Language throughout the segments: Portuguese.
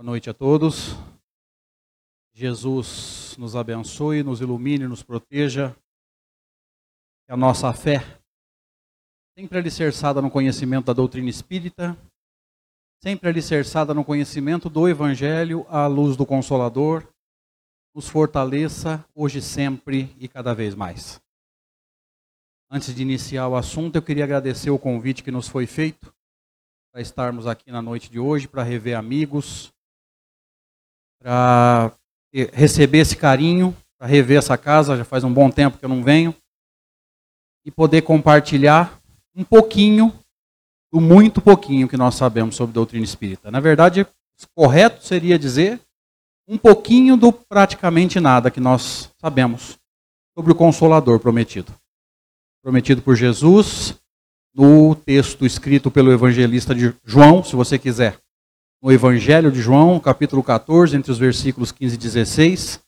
Boa noite a todos. Jesus nos abençoe, nos ilumine, nos proteja. Que a nossa fé, sempre alicerçada no conhecimento da doutrina espírita, sempre alicerçada no conhecimento do Evangelho à luz do Consolador, nos fortaleça hoje, sempre e cada vez mais. Antes de iniciar o assunto, eu queria agradecer o convite que nos foi feito para estarmos aqui na noite de hoje, para rever amigos, para receber esse carinho, para rever essa casa, já faz um bom tempo que eu não venho, e poder compartilhar um pouquinho do muito pouquinho que nós sabemos sobre doutrina espírita. Na verdade, correto seria dizer um pouquinho do praticamente nada que nós sabemos sobre o Consolador prometido. Prometido por Jesus no texto escrito pelo evangelista de João, se você quiser no Evangelho de João, capítulo 14, entre os versículos 15 e 16,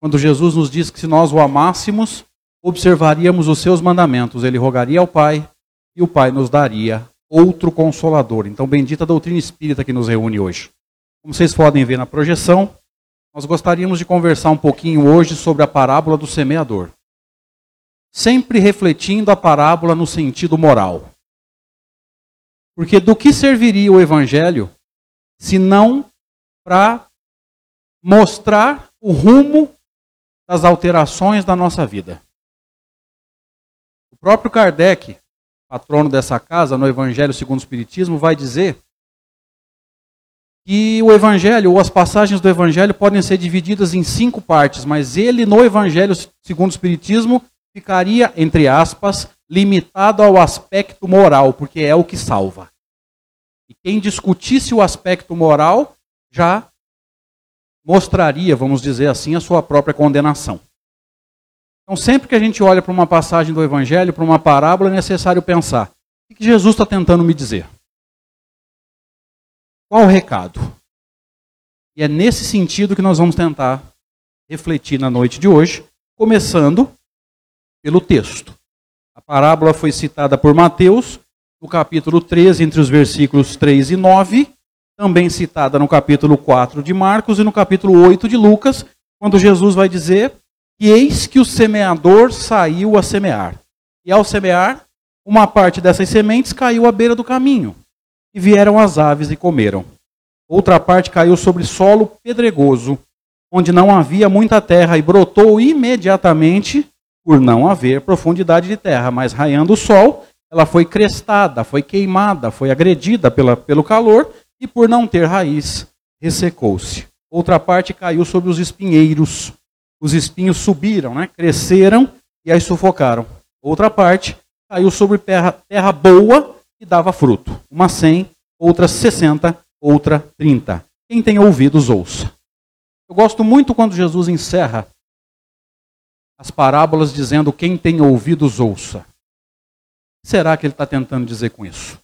quando Jesus nos diz que se nós o amássemos, observaríamos os seus mandamentos, ele rogaria ao Pai e o Pai nos daria outro consolador. Então, bendita a doutrina espírita que nos reúne hoje. Como vocês podem ver na projeção, nós gostaríamos de conversar um pouquinho hoje sobre a parábola do semeador. Sempre refletindo a parábola no sentido moral. Porque do que serviria o evangelho senão para mostrar o rumo das alterações da nossa vida. O próprio Kardec, patrono dessa casa, no Evangelho segundo o Espiritismo, vai dizer que o Evangelho, ou as passagens do Evangelho, podem ser divididas em cinco partes, mas ele, no Evangelho segundo o Espiritismo, ficaria, entre aspas, limitado ao aspecto moral, porque é o que salva. E quem discutisse o aspecto moral já mostraria, vamos dizer assim, a sua própria condenação. Então, sempre que a gente olha para uma passagem do Evangelho, para uma parábola, é necessário pensar: o que Jesus está tentando me dizer? Qual o recado? E é nesse sentido que nós vamos tentar refletir na noite de hoje, começando pelo texto. A parábola foi citada por Mateus, no capítulo 13, entre os versículos 3 e 9, também citada no capítulo 4 de Marcos e no capítulo 8 de Lucas, quando Jesus vai dizer que eis que o semeador saiu a semear. E ao semear, uma parte dessas sementes caiu à beira do caminho, e vieram as aves e comeram. Outra parte caiu sobre solo pedregoso, onde não havia muita terra, e brotou imediatamente, por não haver profundidade de terra, mas raiando o sol, ela foi crestada, foi queimada, foi agredida pela, pelo calor e por não ter raiz, ressecou-se. Outra parte caiu sobre os espinheiros. Os espinhos subiram, né? cresceram e aí sufocaram. Outra parte caiu sobre terra, terra boa e dava fruto. Uma cem, outra sessenta, outra trinta. Quem tem ouvidos, ouça. Eu gosto muito quando Jesus encerra as parábolas dizendo: quem tem ouvidos, ouça será que ele está tentando dizer com isso?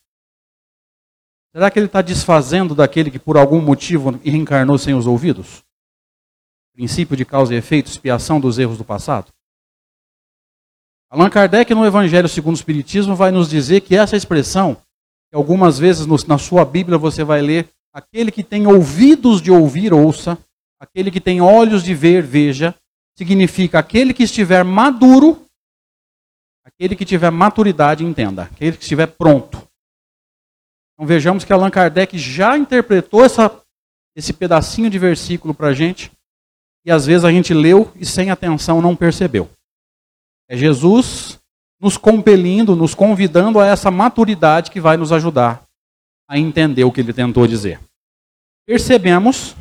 Será que ele está desfazendo daquele que por algum motivo reencarnou sem os ouvidos? Princípio de causa e efeito, expiação dos erros do passado? Allan Kardec, no Evangelho segundo o Espiritismo, vai nos dizer que essa expressão, que algumas vezes na sua Bíblia você vai ler, aquele que tem ouvidos de ouvir, ouça, aquele que tem olhos de ver, veja, significa aquele que estiver maduro Aquele que tiver maturidade, entenda. Aquele que estiver pronto. Então vejamos que Allan Kardec já interpretou essa, esse pedacinho de versículo para a gente. E às vezes a gente leu e sem atenção não percebeu. É Jesus nos compelindo, nos convidando a essa maturidade que vai nos ajudar a entender o que ele tentou dizer. Percebemos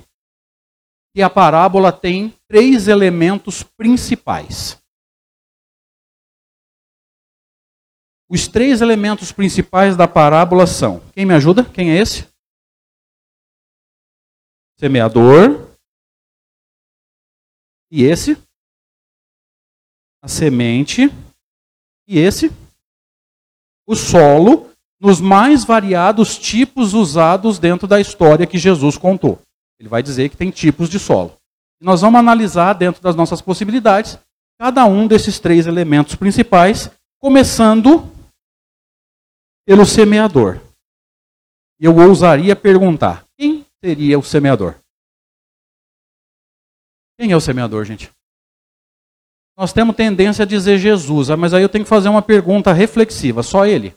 que a parábola tem três elementos principais. Os três elementos principais da parábola são: quem me ajuda? Quem é esse? Semeador. E esse? A semente. E esse? O solo, nos mais variados tipos usados dentro da história que Jesus contou. Ele vai dizer que tem tipos de solo. Nós vamos analisar dentro das nossas possibilidades cada um desses três elementos principais, começando pelo semeador. Eu ousaria perguntar: quem seria o semeador? Quem é o semeador, gente? Nós temos tendência a dizer Jesus, ah, mas aí eu tenho que fazer uma pergunta reflexiva, só ele.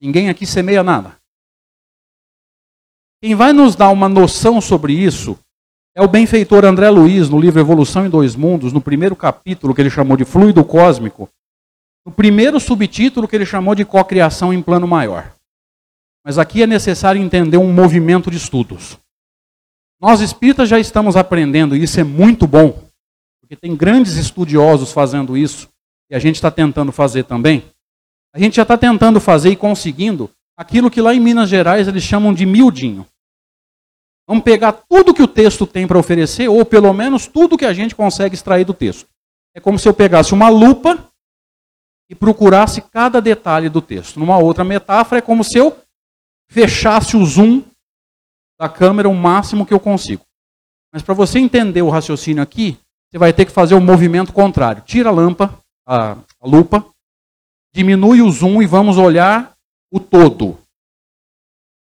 Ninguém aqui semeia nada. Quem vai nos dar uma noção sobre isso é o benfeitor André Luiz, no livro Evolução em Dois Mundos, no primeiro capítulo que ele chamou de Fluido Cósmico, no primeiro subtítulo que ele chamou de Cocriação em Plano Maior. Mas aqui é necessário entender um movimento de estudos. Nós espíritas já estamos aprendendo, e isso é muito bom, porque tem grandes estudiosos fazendo isso, e a gente está tentando fazer também. A gente já está tentando fazer e conseguindo aquilo que lá em Minas Gerais eles chamam de miudinho. Vamos pegar tudo que o texto tem para oferecer, ou pelo menos tudo que a gente consegue extrair do texto. É como se eu pegasse uma lupa e procurasse cada detalhe do texto. Numa outra metáfora, é como se eu fechasse o zoom da câmera o máximo que eu consigo. Mas para você entender o raciocínio aqui, você vai ter que fazer o movimento contrário. Tira a lampa, a, a lupa, diminui o zoom e vamos olhar o todo.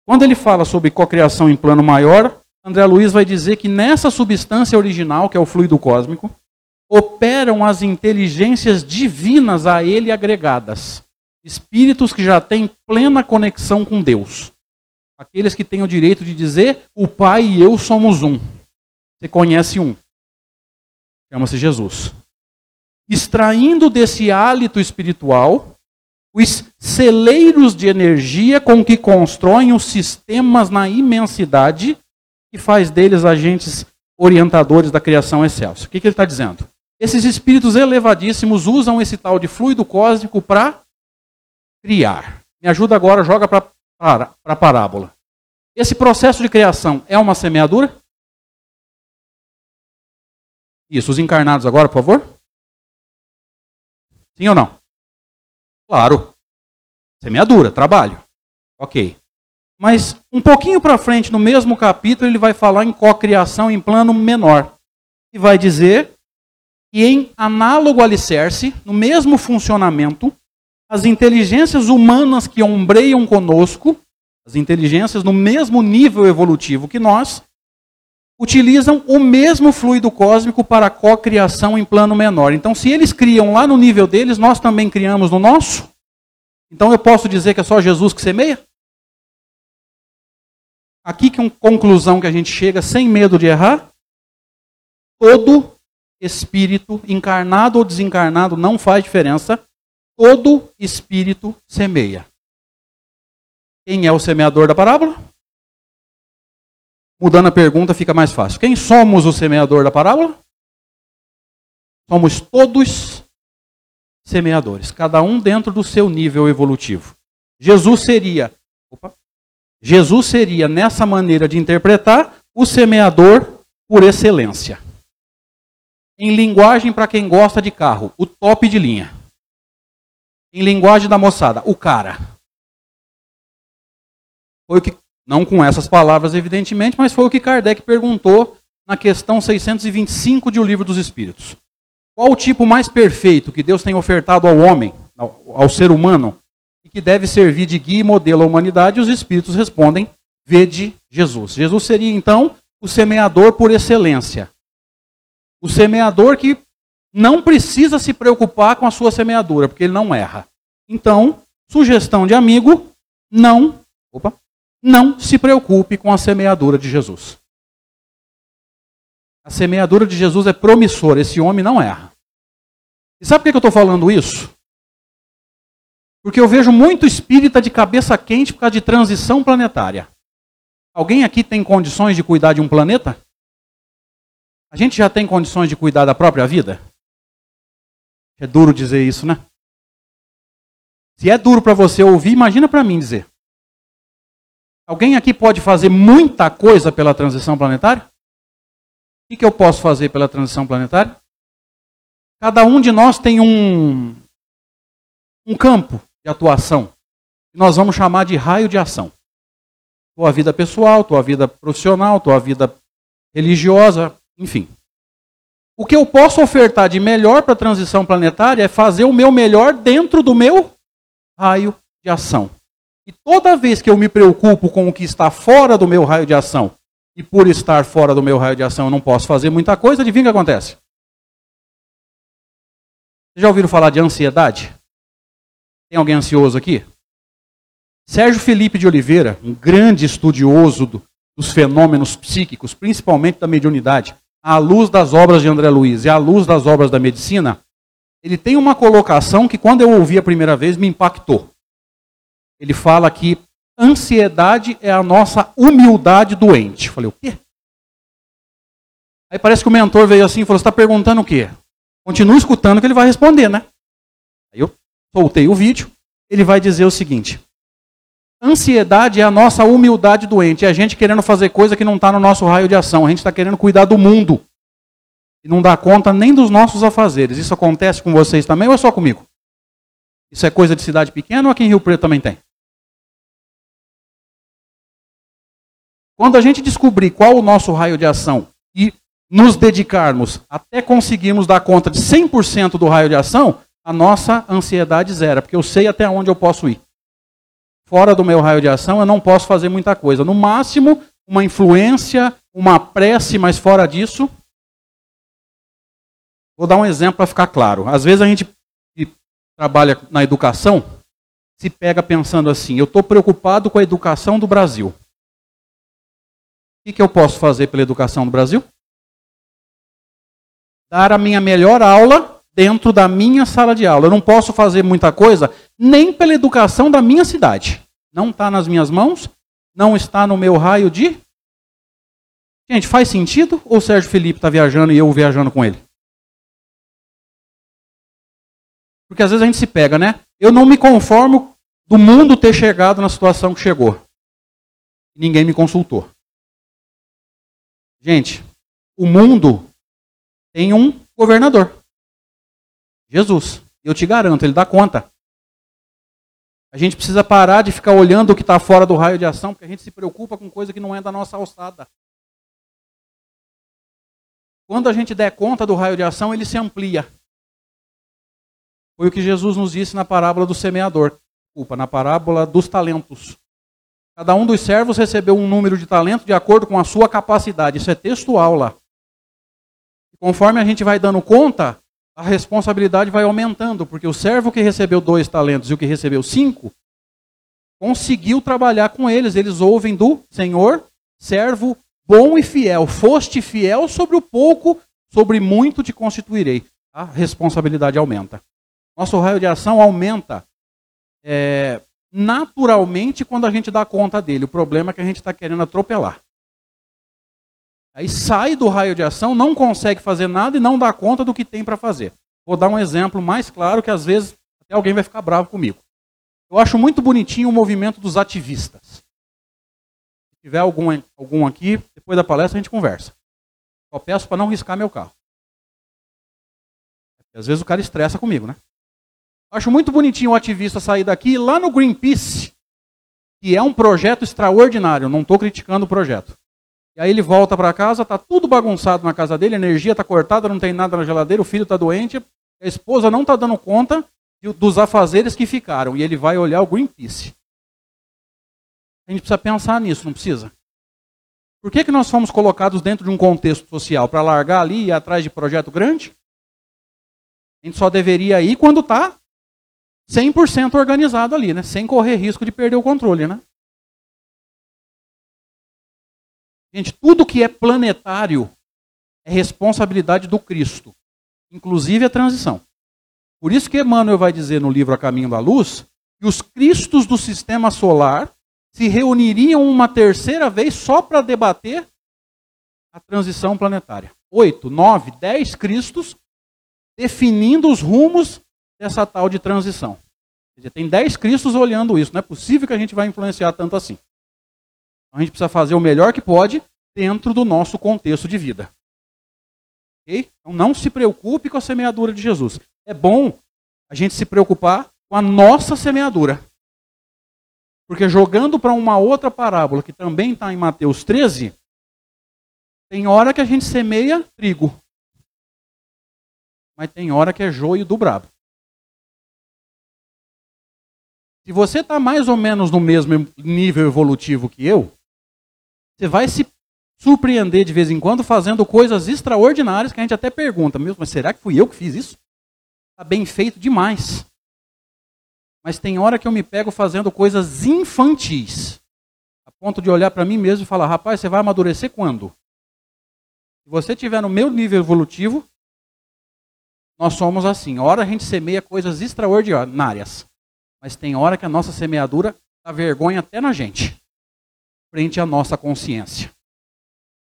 Quando ele fala sobre cocriação em plano maior, André Luiz vai dizer que nessa substância original, que é o fluido cósmico, operam as inteligências divinas a ele agregadas. Espíritos que já têm plena conexão com Deus. Aqueles que têm o direito de dizer: o Pai e eu somos um. Você conhece um. Chama-se Jesus. Extraindo desse hálito espiritual os celeiros de energia com que constroem os sistemas na imensidade e faz deles agentes orientadores da criação excelsa. O que, que ele está dizendo? Esses espíritos elevadíssimos usam esse tal de fluido cósmico para criar. Me ajuda agora, joga para a parábola. Esse processo de criação é uma semeadura? Isso, os encarnados agora, por favor. Sim ou não? Claro. Semeadura, trabalho. Ok. Mas um pouquinho para frente, no mesmo capítulo, ele vai falar em cocriação em plano menor. E vai dizer que em análogo alicerce, no mesmo funcionamento, as inteligências humanas que ombreiam conosco, as inteligências no mesmo nível evolutivo que nós, utilizam o mesmo fluido cósmico para a cocriação em plano menor. Então, se eles criam lá no nível deles, nós também criamos no nosso? Então eu posso dizer que é só Jesus que semeia? Aqui que é uma conclusão que a gente chega sem medo de errar. Todo espírito, encarnado ou desencarnado, não faz diferença. Todo espírito semeia. Quem é o semeador da parábola? Mudando a pergunta fica mais fácil. Quem somos o semeador da parábola? Somos todos semeadores, cada um dentro do seu nível evolutivo. Jesus seria, opa, Jesus seria nessa maneira de interpretar o semeador por excelência. Em linguagem para quem gosta de carro, o top de linha. Em linguagem da moçada, o cara. Foi o que não com essas palavras, evidentemente, mas foi o que Kardec perguntou na questão 625 de O Livro dos Espíritos. Qual o tipo mais perfeito que Deus tem ofertado ao homem, ao, ao ser humano, e que deve servir de guia e modelo à humanidade? E os Espíritos respondem: Vede Jesus. Jesus seria, então, o semeador por excelência. O semeador que não precisa se preocupar com a sua semeadura, porque ele não erra. Então, sugestão de amigo, não. Opa, não se preocupe com a semeadura de Jesus. A semeadura de Jesus é promissora, esse homem não erra. E sabe por que eu estou falando isso? Porque eu vejo muito espírita de cabeça quente por causa de transição planetária. Alguém aqui tem condições de cuidar de um planeta? A gente já tem condições de cuidar da própria vida? É duro dizer isso, né? Se é duro para você ouvir, imagina para mim dizer. Alguém aqui pode fazer muita coisa pela transição planetária? O que eu posso fazer pela transição planetária? Cada um de nós tem um, um campo de atuação que nós vamos chamar de raio de ação. Tua vida pessoal, tua vida profissional, tua vida religiosa, enfim. O que eu posso ofertar de melhor para a transição planetária é fazer o meu melhor dentro do meu raio de ação. E toda vez que eu me preocupo com o que está fora do meu raio de ação, e por estar fora do meu raio de ação eu não posso fazer muita coisa, adivinha o que acontece? Vocês já ouviram falar de ansiedade? Tem alguém ansioso aqui? Sérgio Felipe de Oliveira, um grande estudioso do, dos fenômenos psíquicos, principalmente da mediunidade, à luz das obras de André Luiz e à luz das obras da medicina, ele tem uma colocação que, quando eu ouvi a primeira vez, me impactou. Ele fala que ansiedade é a nossa humildade doente. Falei, o quê? Aí parece que o mentor veio assim e falou: Você está perguntando o quê? Continua escutando que ele vai responder, né? Aí eu soltei o vídeo. Ele vai dizer o seguinte: Ansiedade é a nossa humildade doente. É a gente querendo fazer coisa que não está no nosso raio de ação. A gente está querendo cuidar do mundo. E não dá conta nem dos nossos afazeres. Isso acontece com vocês também ou é só comigo? Isso é coisa de cidade pequena ou aqui em Rio Preto também tem? Quando a gente descobrir qual o nosso raio de ação e nos dedicarmos até conseguirmos dar conta de 100% do raio de ação, a nossa ansiedade zera, porque eu sei até onde eu posso ir fora do meu raio de ação, eu não posso fazer muita coisa. No máximo, uma influência, uma prece, mas fora disso. Vou dar um exemplo para ficar claro. Às vezes a gente que trabalha na educação se pega pensando assim: eu estou preocupado com a educação do Brasil. O que, que eu posso fazer pela educação do Brasil? Dar a minha melhor aula dentro da minha sala de aula. Eu não posso fazer muita coisa nem pela educação da minha cidade. Não está nas minhas mãos, não está no meu raio de. Gente, faz sentido? Ou Sérgio Felipe está viajando e eu viajando com ele? Porque às vezes a gente se pega, né? Eu não me conformo do mundo ter chegado na situação que chegou. Ninguém me consultou. Gente, o mundo tem um governador. Jesus. Eu te garanto, ele dá conta. A gente precisa parar de ficar olhando o que está fora do raio de ação, porque a gente se preocupa com coisa que não é da nossa alçada. Quando a gente der conta do raio de ação, ele se amplia. Foi o que Jesus nos disse na parábola do semeador. Desculpa, na parábola dos talentos. Cada um dos servos recebeu um número de talentos de acordo com a sua capacidade. Isso é textual lá. Conforme a gente vai dando conta, a responsabilidade vai aumentando, porque o servo que recebeu dois talentos e o que recebeu cinco, conseguiu trabalhar com eles. Eles ouvem do Senhor, servo bom e fiel. Foste fiel sobre o pouco, sobre muito te constituirei. A responsabilidade aumenta. Nosso raio de ação aumenta é, naturalmente quando a gente dá conta dele. O problema é que a gente está querendo atropelar. Aí sai do raio de ação, não consegue fazer nada e não dá conta do que tem para fazer. Vou dar um exemplo mais claro que às vezes até alguém vai ficar bravo comigo. Eu acho muito bonitinho o movimento dos ativistas. Se tiver algum, algum aqui, depois da palestra a gente conversa. Só peço para não riscar meu carro. Porque às vezes o cara estressa comigo, né? Acho muito bonitinho o ativista sair daqui lá no Greenpeace, que é um projeto extraordinário, não estou criticando o projeto. E aí ele volta para casa, tá tudo bagunçado na casa dele, a energia está cortada, não tem nada na geladeira, o filho está doente, a esposa não está dando conta dos afazeres que ficaram. E ele vai olhar o Greenpeace. A gente precisa pensar nisso, não precisa? Por que, que nós fomos colocados dentro de um contexto social? Para largar ali e ir atrás de projeto grande? A gente só deveria ir quando está 100% organizado ali, né? Sem correr risco de perder o controle, né? Gente, tudo que é planetário é responsabilidade do Cristo, inclusive a transição. Por isso que Emmanuel vai dizer no livro A Caminho da Luz que os cristos do sistema solar se reuniriam uma terceira vez só para debater a transição planetária. Oito, nove, dez cristos definindo os rumos dessa tal de transição. Quer dizer, tem dez cristos olhando isso. Não é possível que a gente vai influenciar tanto assim. Então, a gente precisa fazer o melhor que pode dentro do nosso contexto de vida. Okay? Então não se preocupe com a semeadura de Jesus. É bom a gente se preocupar com a nossa semeadura. Porque jogando para uma outra parábola, que também está em Mateus 13, tem hora que a gente semeia trigo. Mas tem hora que é joio do brabo. Se você está mais ou menos no mesmo nível evolutivo que eu, você vai se surpreender de vez em quando fazendo coisas extraordinárias que a gente até pergunta, meu, mas será que fui eu que fiz isso? Está bem feito demais. Mas tem hora que eu me pego fazendo coisas infantis, a ponto de olhar para mim mesmo e falar, rapaz, você vai amadurecer quando? Se você estiver no meu nível evolutivo, nós somos assim. Hora a gente semeia coisas extraordinárias, mas tem hora que a nossa semeadura dá vergonha até na gente, frente à nossa consciência.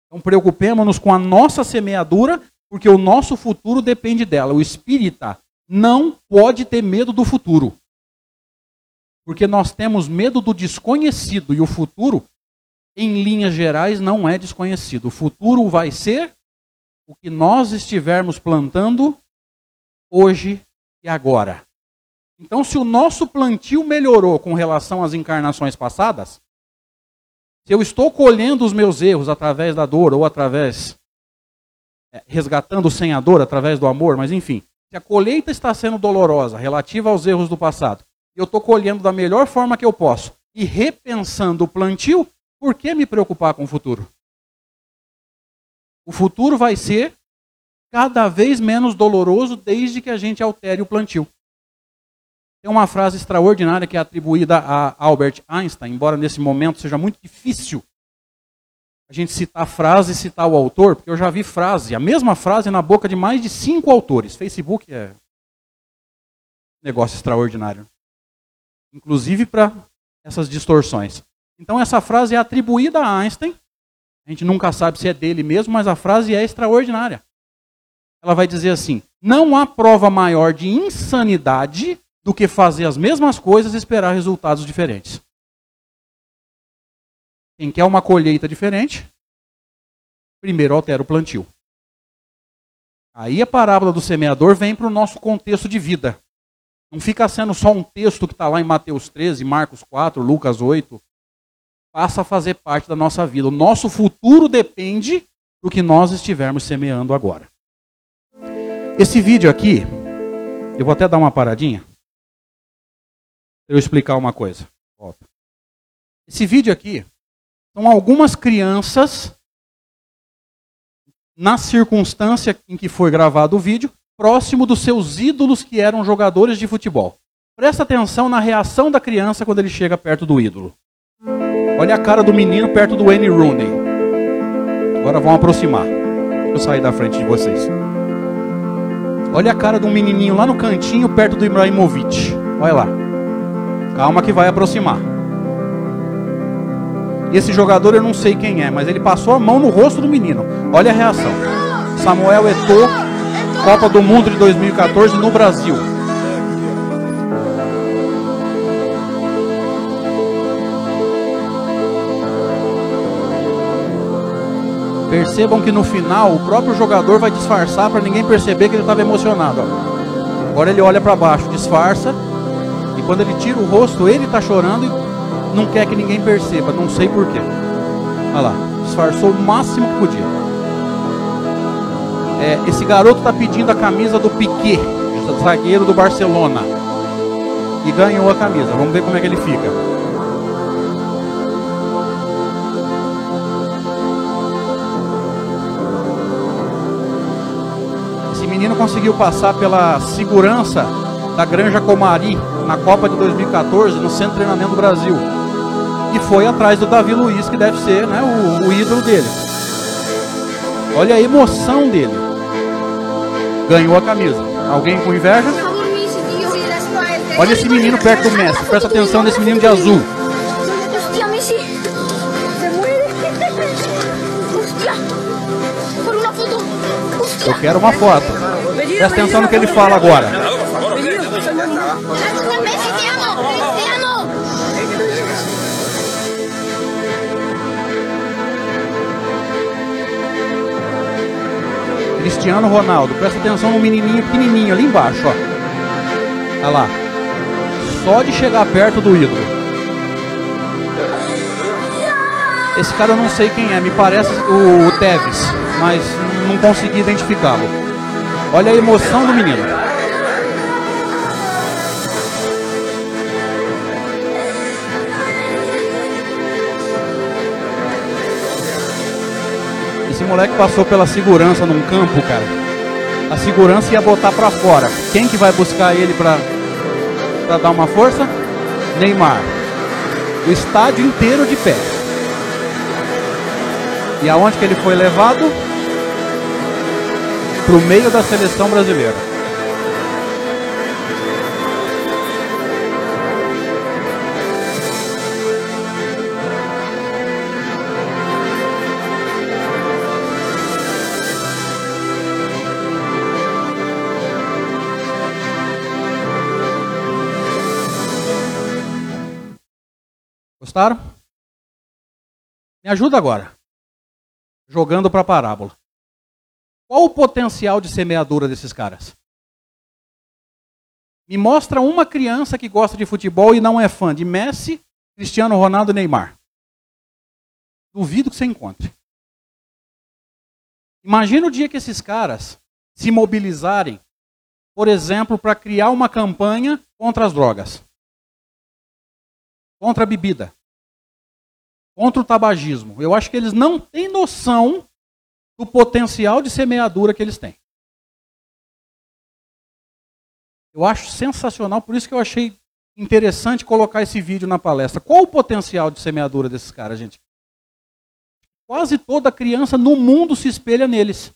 Então preocupemos-nos com a nossa semeadura, porque o nosso futuro depende dela. O espírita não pode ter medo do futuro. Porque nós temos medo do desconhecido e o futuro, em linhas gerais, não é desconhecido. O futuro vai ser o que nós estivermos plantando hoje e agora. Então, se o nosso plantio melhorou com relação às encarnações passadas, se eu estou colhendo os meus erros através da dor ou através, é, resgatando sem a dor, através do amor, mas enfim, se a colheita está sendo dolorosa relativa aos erros do passado, eu estou colhendo da melhor forma que eu posso e repensando o plantio, por que me preocupar com o futuro? O futuro vai ser cada vez menos doloroso desde que a gente altere o plantio. Tem uma frase extraordinária que é atribuída a Albert Einstein, embora nesse momento seja muito difícil a gente citar a frase e citar o autor, porque eu já vi frase, a mesma frase na boca de mais de cinco autores. Facebook é negócio extraordinário. Inclusive para essas distorções. Então essa frase é atribuída a Einstein. A gente nunca sabe se é dele mesmo, mas a frase é extraordinária. Ela vai dizer assim: não há prova maior de insanidade do que fazer as mesmas coisas e esperar resultados diferentes. Quem quer uma colheita diferente, primeiro altera o plantio. Aí a parábola do semeador vem para o nosso contexto de vida. Não fica sendo só um texto que está lá em Mateus 13, Marcos 4, Lucas 8. Passa a fazer parte da nossa vida. O nosso futuro depende do que nós estivermos semeando agora. Esse vídeo aqui, eu vou até dar uma paradinha. Eu explicar uma coisa. Esse vídeo aqui são algumas crianças, na circunstância em que foi gravado o vídeo, próximo dos seus ídolos que eram jogadores de futebol. Presta atenção na reação da criança quando ele chega perto do ídolo. Olha a cara do menino perto do Wayne Rooney. Agora vão aproximar. Deixa eu sair da frente de vocês. Olha a cara um menininho lá no cantinho perto do Ibrahimovic. Olha lá. Calma que vai aproximar. E esse jogador eu não sei quem é, mas ele passou a mão no rosto do menino. Olha a reação. Samuel Eto'o, Copa do Mundo de 2014 no Brasil. Percebam que no final o próprio jogador vai disfarçar para ninguém perceber que ele estava emocionado. Agora ele olha para baixo, disfarça, e quando ele tira o rosto, ele está chorando e não quer que ninguém perceba, não sei porquê. Olha lá, disfarçou o máximo que podia. É, esse garoto está pedindo a camisa do Piquet, zagueiro do Barcelona. E ganhou a camisa. Vamos ver como é que ele fica. Esse menino conseguiu passar pela segurança da Granja Comari na Copa de 2014 no Centro de Treinamento do Brasil e foi atrás do Davi Luiz, que deve ser né, o, o ídolo dele. Olha a emoção dele. Ganhou a camisa. Alguém com inveja? Olha esse menino perto do Messi. Presta atenção nesse menino de azul. Eu quero uma foto. Presta atenção no que ele fala agora. Cristiano Ronaldo. Presta atenção no menininho pequenininho ali embaixo, ó. Olha lá. Só de chegar perto do ídolo. Esse cara eu não sei quem é, me parece o, o Tevez, mas não consegui identificá-lo. Olha a emoção do menino. Moleque passou pela segurança num campo, cara. A segurança ia botar para fora. Quem que vai buscar ele para para dar uma força? Neymar. O estádio inteiro de pé. E aonde que ele foi levado? Para o meio da seleção brasileira. Gostaram? Me ajuda agora. Jogando para a parábola. Qual o potencial de semeadura desses caras? Me mostra uma criança que gosta de futebol e não é fã de Messi, Cristiano Ronaldo e Neymar. Duvido que você encontre. Imagina o dia que esses caras se mobilizarem, por exemplo, para criar uma campanha contra as drogas, contra a bebida, contra o tabagismo. Eu acho que eles não têm noção do potencial de semeadura que eles têm. Eu acho sensacional, por isso que eu achei interessante colocar esse vídeo na palestra. Qual o potencial de semeadura desses caras, gente? Quase toda criança no mundo se espelha neles.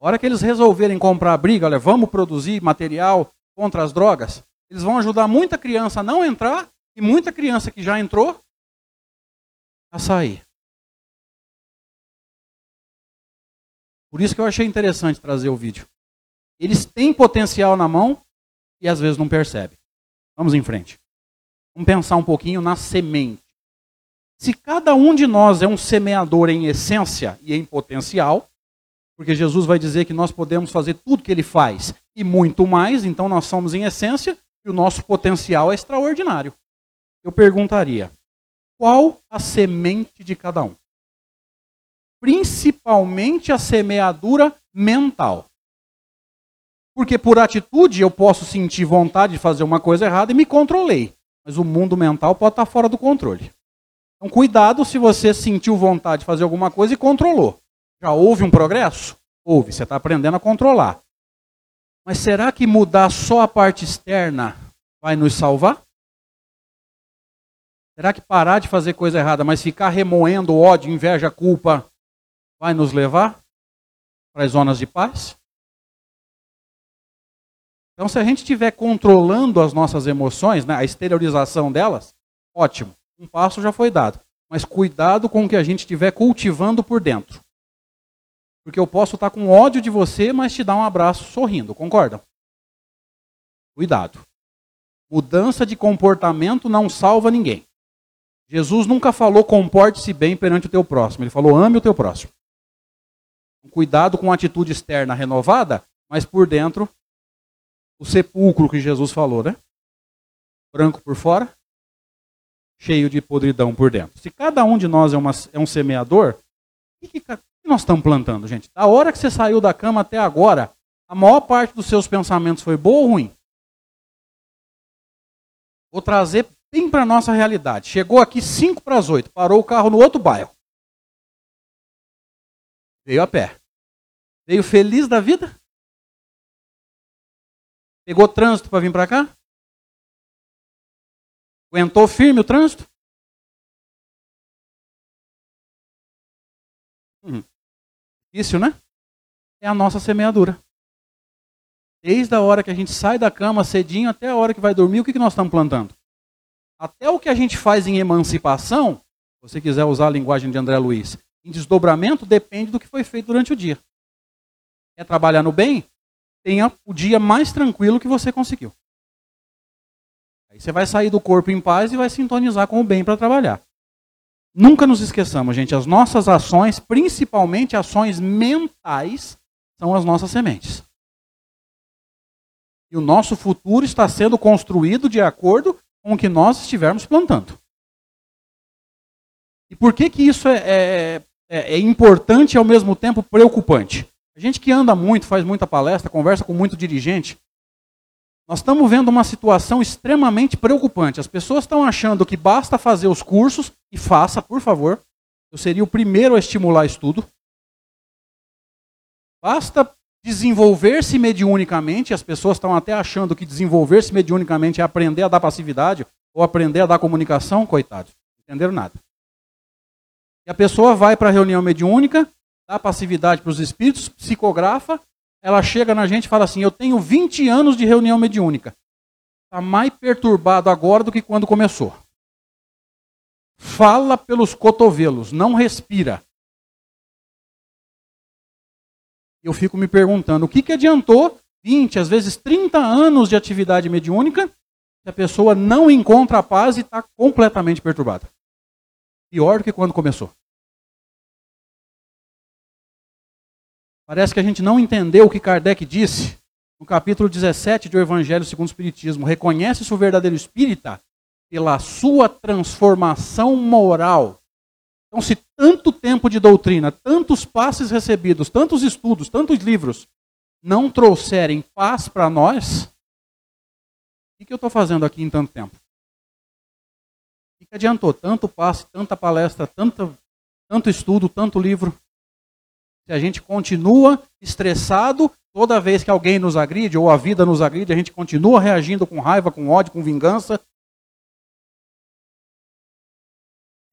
A hora que eles resolverem comprar a briga, olha, vamos produzir material contra as drogas, eles vão ajudar muita criança a não entrar e muita criança que já entrou a sair. Por isso que eu achei interessante trazer o vídeo. Eles têm potencial na mão e às vezes não percebem. Vamos em frente. Vamos pensar um pouquinho na semente. Se cada um de nós é um semeador em essência e em potencial, porque Jesus vai dizer que nós podemos fazer tudo que ele faz e muito mais, então nós somos em essência e o nosso potencial é extraordinário eu perguntaria: qual a semente de cada um? Principalmente a semeadura mental. Porque por atitude eu posso sentir vontade de fazer uma coisa errada e me controlei. Mas o mundo mental pode estar fora do controle. Então, cuidado se você sentiu vontade de fazer alguma coisa e controlou. Já houve um progresso? Houve, você está aprendendo a controlar. Mas será que mudar só a parte externa vai nos salvar? Será que parar de fazer coisa errada, mas ficar remoendo ódio, inveja, culpa, vai nos levar para as zonas de paz? Então, se a gente estiver controlando as nossas emoções, né, a exteriorização delas, ótimo, um passo já foi dado. Mas cuidado com o que a gente estiver cultivando por dentro. Porque eu posso estar com ódio de você, mas te dar um abraço sorrindo, concordam? Cuidado. Mudança de comportamento não salva ninguém. Jesus nunca falou comporte-se bem perante o teu próximo. Ele falou ame o teu próximo. Cuidado com a atitude externa renovada, mas por dentro o sepulcro que Jesus falou, né? Branco por fora, cheio de podridão por dentro. Se cada um de nós é, uma, é um semeador, o que, que, nós estamos plantando, gente? Da hora que você saiu da cama até agora, a maior parte dos seus pensamentos foi boa ou ruim? Vou trazer bem para a nossa realidade. Chegou aqui 5 para as 8, parou o carro no outro bairro. Veio a pé. Veio feliz da vida? Pegou trânsito para vir para cá? Aguentou firme o trânsito? Hum. Né? É a nossa semeadura. Desde a hora que a gente sai da cama cedinho até a hora que vai dormir, o que, que nós estamos plantando? Até o que a gente faz em emancipação, se você quiser usar a linguagem de André Luiz, em desdobramento depende do que foi feito durante o dia. Quer trabalhar no bem? Tenha o dia mais tranquilo que você conseguiu. Aí você vai sair do corpo em paz e vai sintonizar com o bem para trabalhar. Nunca nos esqueçamos, gente, as nossas ações, principalmente ações mentais, são as nossas sementes. E o nosso futuro está sendo construído de acordo com o que nós estivermos plantando. E por que, que isso é, é, é, é importante e ao mesmo tempo preocupante? A gente que anda muito, faz muita palestra, conversa com muito dirigente, nós estamos vendo uma situação extremamente preocupante. As pessoas estão achando que basta fazer os cursos, e faça, por favor. eu seria o primeiro a estimular estudo. Basta desenvolver-se mediunicamente, as pessoas estão até achando que desenvolver-se mediunicamente é aprender a dar passividade ou aprender a dar comunicação, coitados. Não entenderam nada. E a pessoa vai para a reunião mediúnica, dá passividade para os espíritos, psicografa, ela chega na gente e fala assim: Eu tenho 20 anos de reunião mediúnica. Está mais perturbado agora do que quando começou. Fala pelos cotovelos, não respira. Eu fico me perguntando, o que, que adiantou 20, às vezes 30 anos de atividade mediúnica, se a pessoa não encontra a paz e está completamente perturbada? Pior do que quando começou. Parece que a gente não entendeu o que Kardec disse no capítulo 17 do Evangelho segundo o Espiritismo. Reconhece-se o verdadeiro espírita pela sua transformação moral. Então, se tanto tempo de doutrina, tantos passes recebidos, tantos estudos, tantos livros não trouxerem paz para nós, o que eu estou fazendo aqui em tanto tempo? O que adiantou? Tanto passe, tanta palestra, tanto, tanto estudo, tanto livro. Se a gente continua estressado toda vez que alguém nos agride ou a vida nos agride, a gente continua reagindo com raiva, com ódio, com vingança.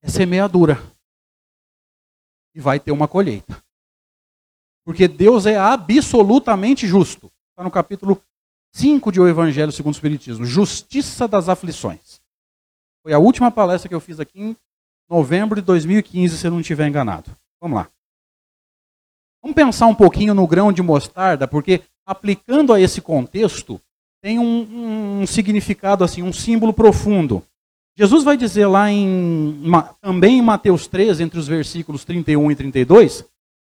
É semeadura. E vai ter uma colheita. Porque Deus é absolutamente justo. Está no capítulo 5 de O Evangelho segundo o Espiritismo. Justiça das aflições. Foi a última palestra que eu fiz aqui em novembro de 2015, se eu não estiver enganado. Vamos lá. Vamos pensar um pouquinho no grão de mostarda, porque aplicando a esse contexto, tem um, um significado assim, um símbolo profundo. Jesus vai dizer lá em também em Mateus 13, entre os versículos 31 e 32,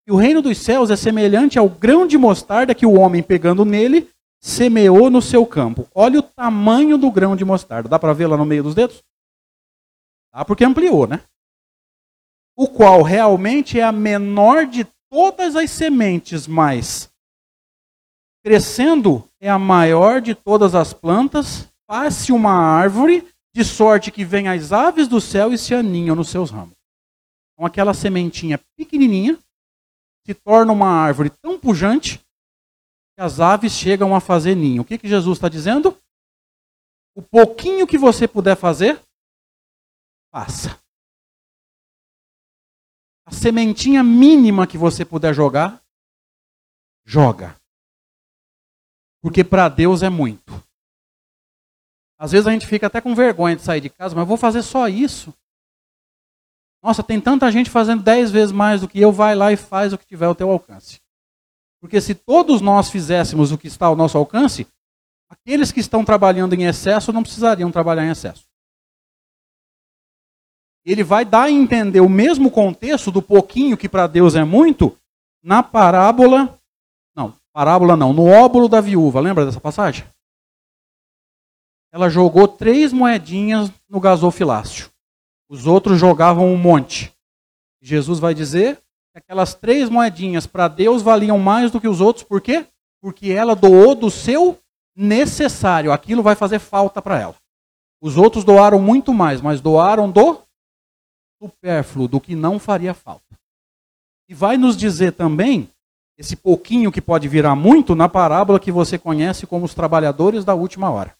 que o reino dos céus é semelhante ao grão de mostarda que o homem pegando nele semeou no seu campo. Olha o tamanho do grão de mostarda. Dá para ver lá no meio dos dedos? Dá porque ampliou, né? O qual realmente é a menor de todas as sementes, mas crescendo é a maior de todas as plantas, faz-se uma árvore, de sorte que vem as aves do céu e se aninham nos seus ramos. Então aquela sementinha pequenininha se torna uma árvore tão pujante que as aves chegam a fazer ninho. O que, que Jesus está dizendo? O pouquinho que você puder fazer, faça a sementinha mínima que você puder jogar, joga. Porque para Deus é muito. Às vezes a gente fica até com vergonha de sair de casa, mas vou fazer só isso. Nossa, tem tanta gente fazendo dez vezes mais do que eu, vai lá e faz o que tiver ao teu alcance. Porque se todos nós fizéssemos o que está ao nosso alcance, aqueles que estão trabalhando em excesso não precisariam trabalhar em excesso ele vai dar a entender o mesmo contexto do pouquinho que para Deus é muito na parábola. Não, parábola não, no óbolo da viúva. Lembra dessa passagem? Ela jogou três moedinhas no gasofilácio. Os outros jogavam um monte. Jesus vai dizer que aquelas três moedinhas para Deus valiam mais do que os outros, por quê? Porque ela doou do seu necessário. Aquilo vai fazer falta para ela. Os outros doaram muito mais, mas doaram do supérfluo, do que não faria falta. E vai nos dizer também, esse pouquinho que pode virar muito, na parábola que você conhece como os trabalhadores da última hora.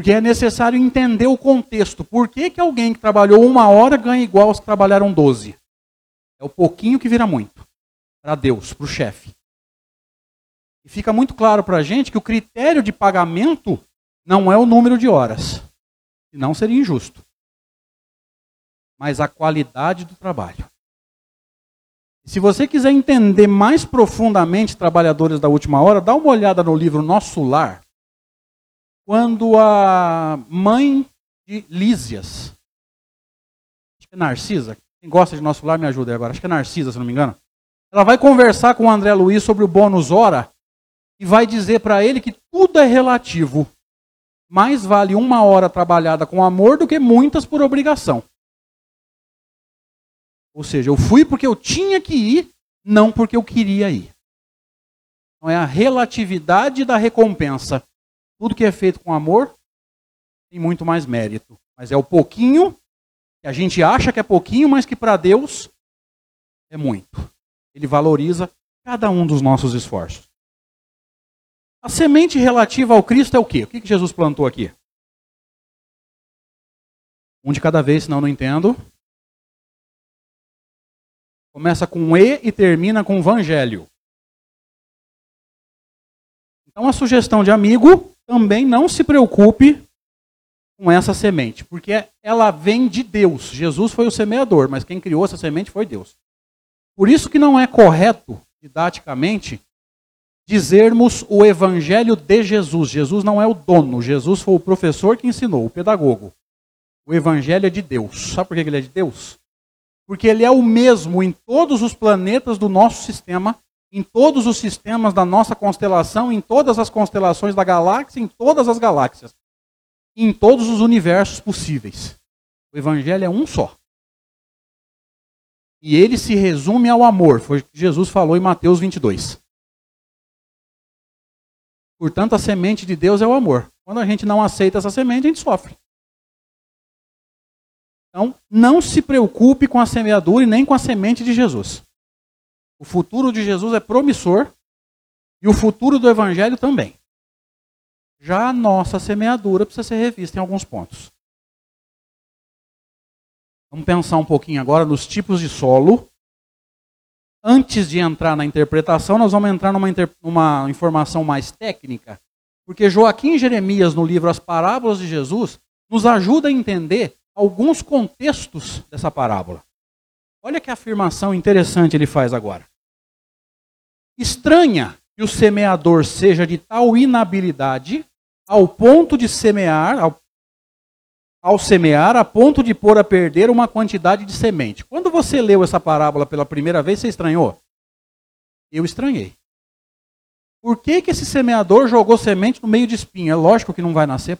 Porque é necessário entender o contexto. Por que, que alguém que trabalhou uma hora ganha igual aos que trabalharam doze? É o pouquinho que vira muito. Para Deus, para o chefe. E fica muito claro para a gente que o critério de pagamento não é o número de horas. Senão seria injusto mas a qualidade do trabalho. Se você quiser entender mais profundamente trabalhadores da última hora, dá uma olhada no livro Nosso Lar. Quando a mãe de Lísias, acho que é Narcisa, quem gosta de Nosso Lar me ajuda aí agora, acho que é Narcisa, se não me engano. Ela vai conversar com o André Luiz sobre o bônus hora e vai dizer para ele que tudo é relativo. Mais vale uma hora trabalhada com amor do que muitas por obrigação. Ou seja, eu fui porque eu tinha que ir, não porque eu queria ir. Então é a relatividade da recompensa. Tudo que é feito com amor tem muito mais mérito. Mas é o pouquinho que a gente acha que é pouquinho, mas que para Deus é muito. Ele valoriza cada um dos nossos esforços. A semente relativa ao Cristo é o quê? O que Jesus plantou aqui? Um de cada vez, senão não entendo. Começa com E e termina com Evangelho. Então a sugestão de amigo também não se preocupe com essa semente, porque ela vem de Deus. Jesus foi o semeador, mas quem criou essa semente foi Deus. Por isso que não é correto, didaticamente, dizermos o evangelho de Jesus. Jesus não é o dono, Jesus foi o professor que ensinou, o pedagogo. O evangelho é de Deus. Sabe por que ele é de Deus? Porque ele é o mesmo em todos os planetas do nosso sistema, em todos os sistemas da nossa constelação, em todas as constelações da galáxia, em todas as galáxias em todos os universos possíveis. O evangelho é um só. E ele se resume ao amor, foi o que Jesus falou em Mateus 22. Portanto, a semente de Deus é o amor. Quando a gente não aceita essa semente, a gente sofre. Então, não se preocupe com a semeadura e nem com a semente de Jesus. O futuro de Jesus é promissor e o futuro do Evangelho também. Já a nossa semeadura precisa ser revista em alguns pontos. Vamos pensar um pouquinho agora nos tipos de solo. Antes de entrar na interpretação, nós vamos entrar numa, numa informação mais técnica, porque Joaquim Jeremias, no livro As Parábolas de Jesus, nos ajuda a entender alguns contextos dessa parábola. Olha que afirmação interessante ele faz agora. Estranha que o semeador seja de tal inabilidade ao ponto de semear, ao, ao semear, a ponto de pôr a perder uma quantidade de semente. Quando você leu essa parábola pela primeira vez, você estranhou? Eu estranhei. Por que, que esse semeador jogou semente no meio de espinho? É lógico que não vai nascer.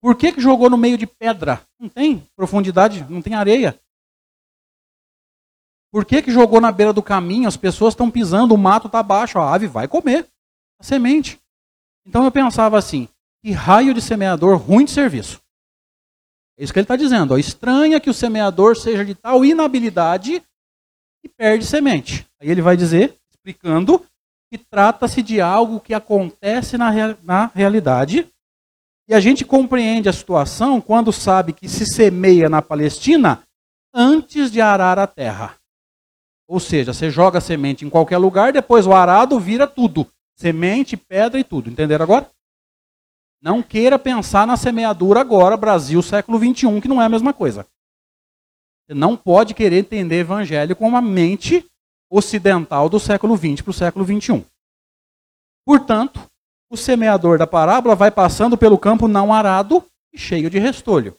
Por que, que jogou no meio de pedra? Não tem profundidade, não tem areia. Por que, que jogou na beira do caminho? As pessoas estão pisando, o mato está baixo, a ave vai comer a semente. Então eu pensava assim: que raio de semeador ruim de serviço. É isso que ele está dizendo. Ó. Estranha que o semeador seja de tal inabilidade que perde semente. Aí ele vai dizer, explicando, que trata-se de algo que acontece na, na realidade. E a gente compreende a situação quando sabe que se semeia na Palestina antes de arar a terra. Ou seja, você joga semente em qualquer lugar, depois o arado vira tudo. Semente, pedra e tudo. Entenderam agora? Não queira pensar na semeadura agora, Brasil, século 21, que não é a mesma coisa. Você não pode querer entender evangelho com uma mente ocidental do século 20 para o século 21. Portanto, o semeador da parábola vai passando pelo campo não arado e cheio de restolho.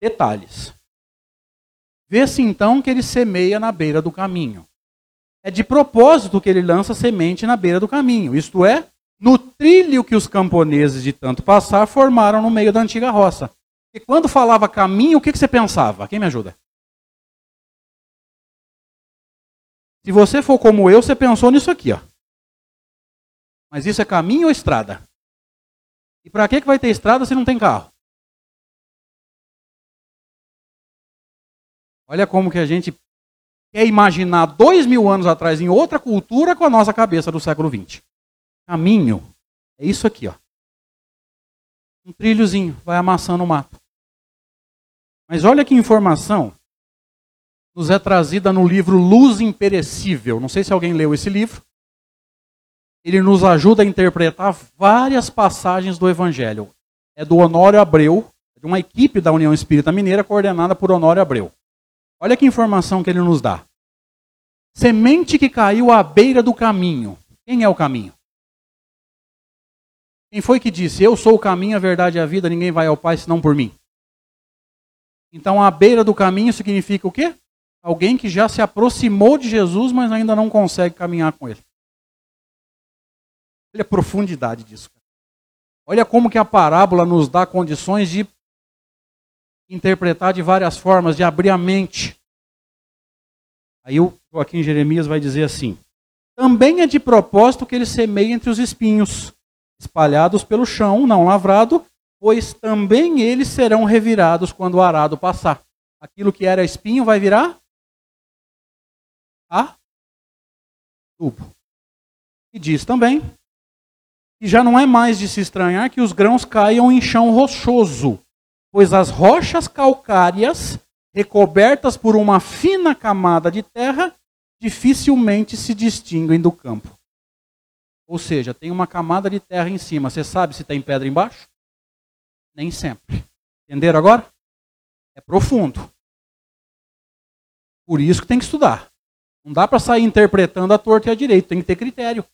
Detalhes. Vê-se então que ele semeia na beira do caminho. É de propósito que ele lança semente na beira do caminho, isto é, no trilho que os camponeses de tanto passar formaram no meio da antiga roça. E quando falava caminho, o que, você pensava? Quem me ajuda? Se você for como eu, você pensou nisso aqui, ó. Mas isso é caminho ou estrada? E para que, que vai ter estrada se não tem carro? Olha como que a gente quer imaginar dois mil anos atrás em outra cultura com a nossa cabeça do século XX. Caminho é isso aqui, ó. Um trilhozinho, vai amassando o mato. Mas olha que informação nos é trazida no livro Luz Imperecível. Não sei se alguém leu esse livro. Ele nos ajuda a interpretar várias passagens do Evangelho. É do Honório Abreu, de uma equipe da União Espírita Mineira coordenada por Honório Abreu. Olha que informação que ele nos dá. Semente que caiu à beira do caminho. Quem é o caminho? Quem foi que disse: Eu sou o caminho, a verdade e a vida, ninguém vai ao Pai senão por mim? Então, à beira do caminho significa o quê? Alguém que já se aproximou de Jesus, mas ainda não consegue caminhar com ele. Olha a profundidade disso. Olha como que a parábola nos dá condições de interpretar de várias formas, de abrir a mente. Aí o Joaquim Jeremias vai dizer assim: também é de propósito que ele semeia entre os espinhos, espalhados pelo chão, não lavrado, pois também eles serão revirados quando o arado passar. Aquilo que era espinho vai virar a tubo. E diz também que já não é mais de se estranhar que os grãos caiam em chão rochoso, pois as rochas calcárias, recobertas por uma fina camada de terra, dificilmente se distinguem do campo. Ou seja, tem uma camada de terra em cima. Você sabe se tem pedra embaixo? Nem sempre. Entenderam agora? É profundo. Por isso que tem que estudar. Não dá para sair interpretando a torta e a direita, tem que ter critério.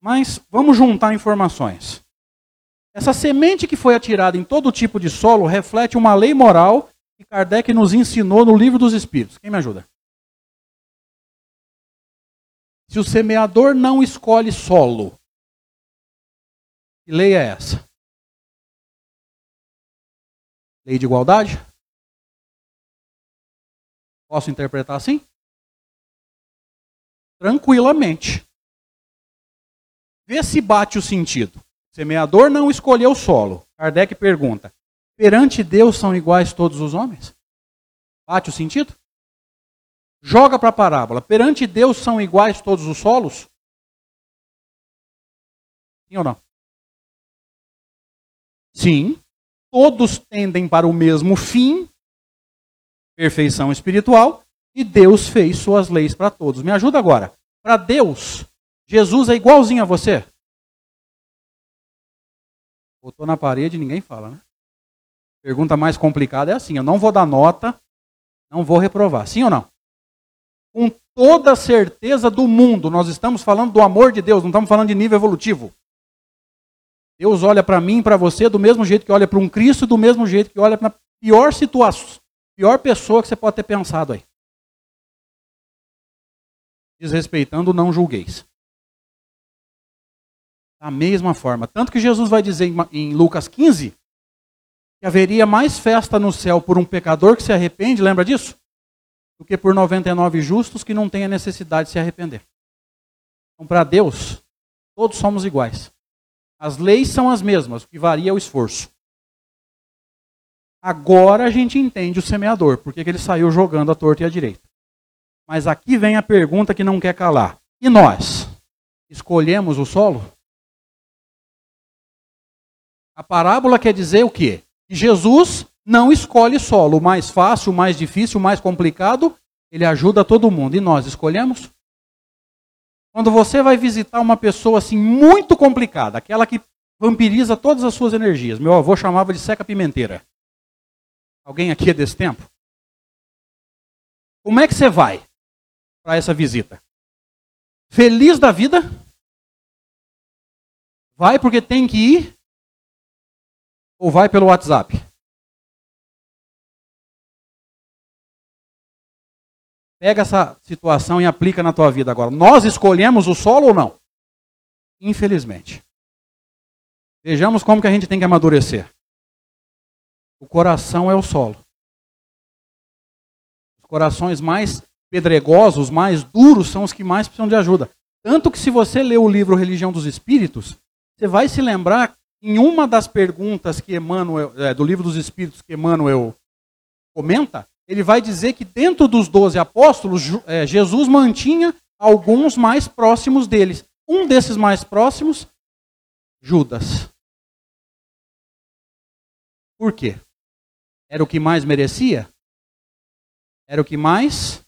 Mas vamos juntar informações. Essa semente que foi atirada em todo tipo de solo reflete uma lei moral que Kardec nos ensinou no Livro dos Espíritos. Quem me ajuda? Se o semeador não escolhe solo, que lei é essa? Lei de igualdade? Posso interpretar assim? Tranquilamente. Vê se bate o sentido. Semeador não escolheu o solo. Kardec pergunta: perante Deus são iguais todos os homens? Bate o sentido? Joga para a parábola. Perante Deus são iguais todos os solos? Sim ou não? Sim. Todos tendem para o mesmo fim, perfeição espiritual, e Deus fez suas leis para todos. Me ajuda agora. Para Deus, Jesus é igualzinho a você? Botou na parede ninguém fala, né? Pergunta mais complicada é assim: eu não vou dar nota, não vou reprovar. Sim ou não? Com toda certeza do mundo, nós estamos falando do amor de Deus, não estamos falando de nível evolutivo. Deus olha para mim e para você do mesmo jeito que olha para um Cristo, do mesmo jeito que olha para a pior situação, pior pessoa que você pode ter pensado aí. Desrespeitando, não julgueis. Da mesma forma. Tanto que Jesus vai dizer em Lucas 15 que haveria mais festa no céu por um pecador que se arrepende, lembra disso? Do que por 99 justos que não têm a necessidade de se arrepender. Então, para Deus, todos somos iguais. As leis são as mesmas, o que varia é o esforço. Agora a gente entende o semeador, porque ele saiu jogando a torta e a direita. Mas aqui vem a pergunta que não quer calar. E nós? Escolhemos o solo? A parábola quer dizer o quê? Que Jesus não escolhe solo. O mais fácil, o mais difícil, o mais complicado, ele ajuda todo mundo. E nós escolhemos? Quando você vai visitar uma pessoa assim muito complicada, aquela que vampiriza todas as suas energias. Meu avô chamava de seca pimenteira. Alguém aqui é desse tempo? Como é que você vai para essa visita? Feliz da vida? Vai porque tem que ir ou vai pelo WhatsApp? Pega essa situação e aplica na tua vida agora. Nós escolhemos o solo ou não? Infelizmente. Vejamos como que a gente tem que amadurecer. O coração é o solo. Os corações mais pedregosos, mais duros, são os que mais precisam de ajuda. Tanto que se você ler o livro Religião dos Espíritos, você vai se lembrar em uma das perguntas que Emmanuel, é, do livro dos Espíritos que Emmanuel comenta, ele vai dizer que dentro dos doze apóstolos, é, Jesus mantinha alguns mais próximos deles. Um desses mais próximos, Judas. Por quê? Era o que mais merecia? Era o que mais?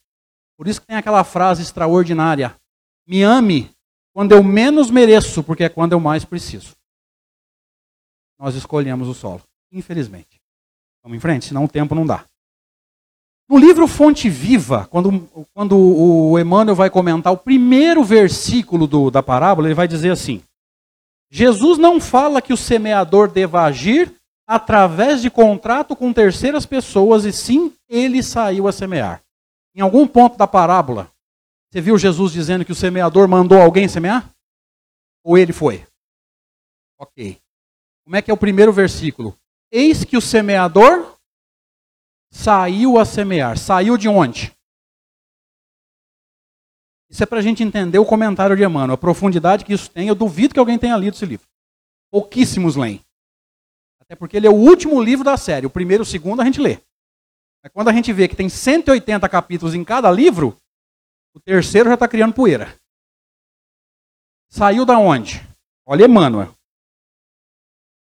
Por isso que tem aquela frase extraordinária: Me ame quando eu menos mereço, porque é quando eu mais preciso nós escolhemos o solo. Infelizmente. Vamos em frente, senão o tempo não dá. No livro Fonte Viva, quando, quando o Emmanuel vai comentar o primeiro versículo do, da parábola, ele vai dizer assim: Jesus não fala que o semeador deva agir através de contrato com terceiras pessoas, e sim ele saiu a semear. Em algum ponto da parábola, você viu Jesus dizendo que o semeador mandou alguém semear? Ou ele foi? Ok. Como é que é o primeiro versículo? Eis que o semeador saiu a semear. Saiu de onde? Isso é para a gente entender o comentário de Emmanuel, a profundidade que isso tem. Eu duvido que alguém tenha lido esse livro. Pouquíssimos leem. Até porque ele é o último livro da série. O primeiro e o segundo a gente lê. Mas quando a gente vê que tem 180 capítulos em cada livro, o terceiro já está criando poeira. Saiu da onde? Olha Emmanuel.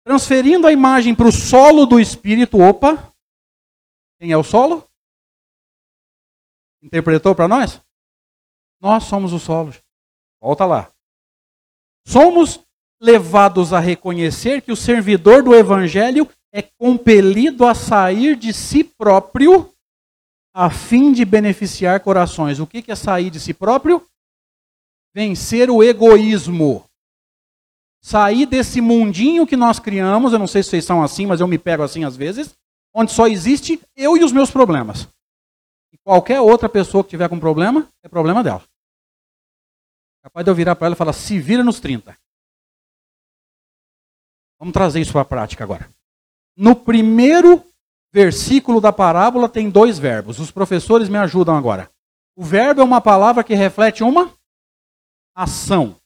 Transferindo a imagem para o solo do espírito, opa. Quem é o solo? Interpretou para nós? Nós somos o solo. Volta lá. Somos levados a reconhecer que o servidor do evangelho é compelido a sair de si próprio a fim de beneficiar corações. O que é sair de si próprio? Vencer o egoísmo. Sair desse mundinho que nós criamos, eu não sei se vocês são assim, mas eu me pego assim às vezes, onde só existe eu e os meus problemas. E qualquer outra pessoa que tiver com problema, é problema dela. Capaz de eu virar para ela e falar, se vira nos 30. Vamos trazer isso para a prática agora. No primeiro versículo da parábola tem dois verbos. Os professores me ajudam agora. O verbo é uma palavra que reflete uma ação.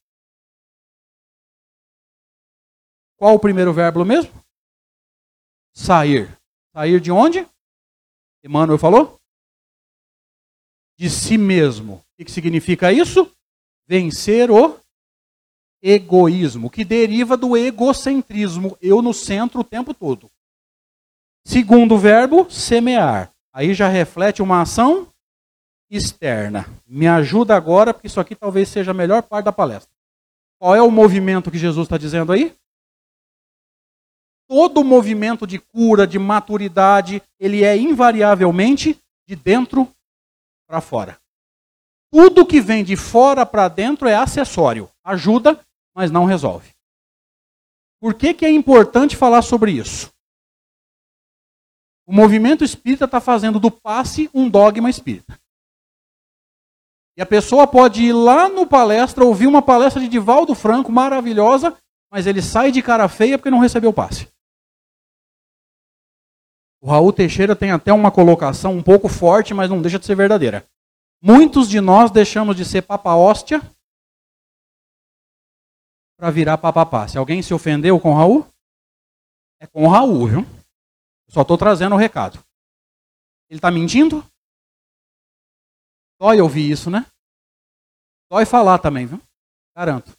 Qual o primeiro verbo mesmo? Sair. Sair de onde? Emmanuel falou? De si mesmo. O que significa isso? Vencer o egoísmo, que deriva do egocentrismo, eu no centro o tempo todo. Segundo verbo, semear. Aí já reflete uma ação externa. Me ajuda agora, porque isso aqui talvez seja a melhor parte da palestra. Qual é o movimento que Jesus está dizendo aí? Todo movimento de cura, de maturidade, ele é invariavelmente de dentro para fora. Tudo que vem de fora para dentro é acessório. Ajuda, mas não resolve. Por que, que é importante falar sobre isso? O movimento espírita está fazendo do passe um dogma espírita. E a pessoa pode ir lá no palestra, ouvir uma palestra de Divaldo Franco maravilhosa, mas ele sai de cara feia porque não recebeu o passe. O Raul Teixeira tem até uma colocação um pouco forte, mas não deixa de ser verdadeira. Muitos de nós deixamos de ser papa hóstia para virar papapá. Se alguém se ofendeu com o Raul, é com o Raul, viu? Eu só estou trazendo o recado. Ele está mentindo? Dói ouvir isso, né? Dói falar também, viu? Garanto.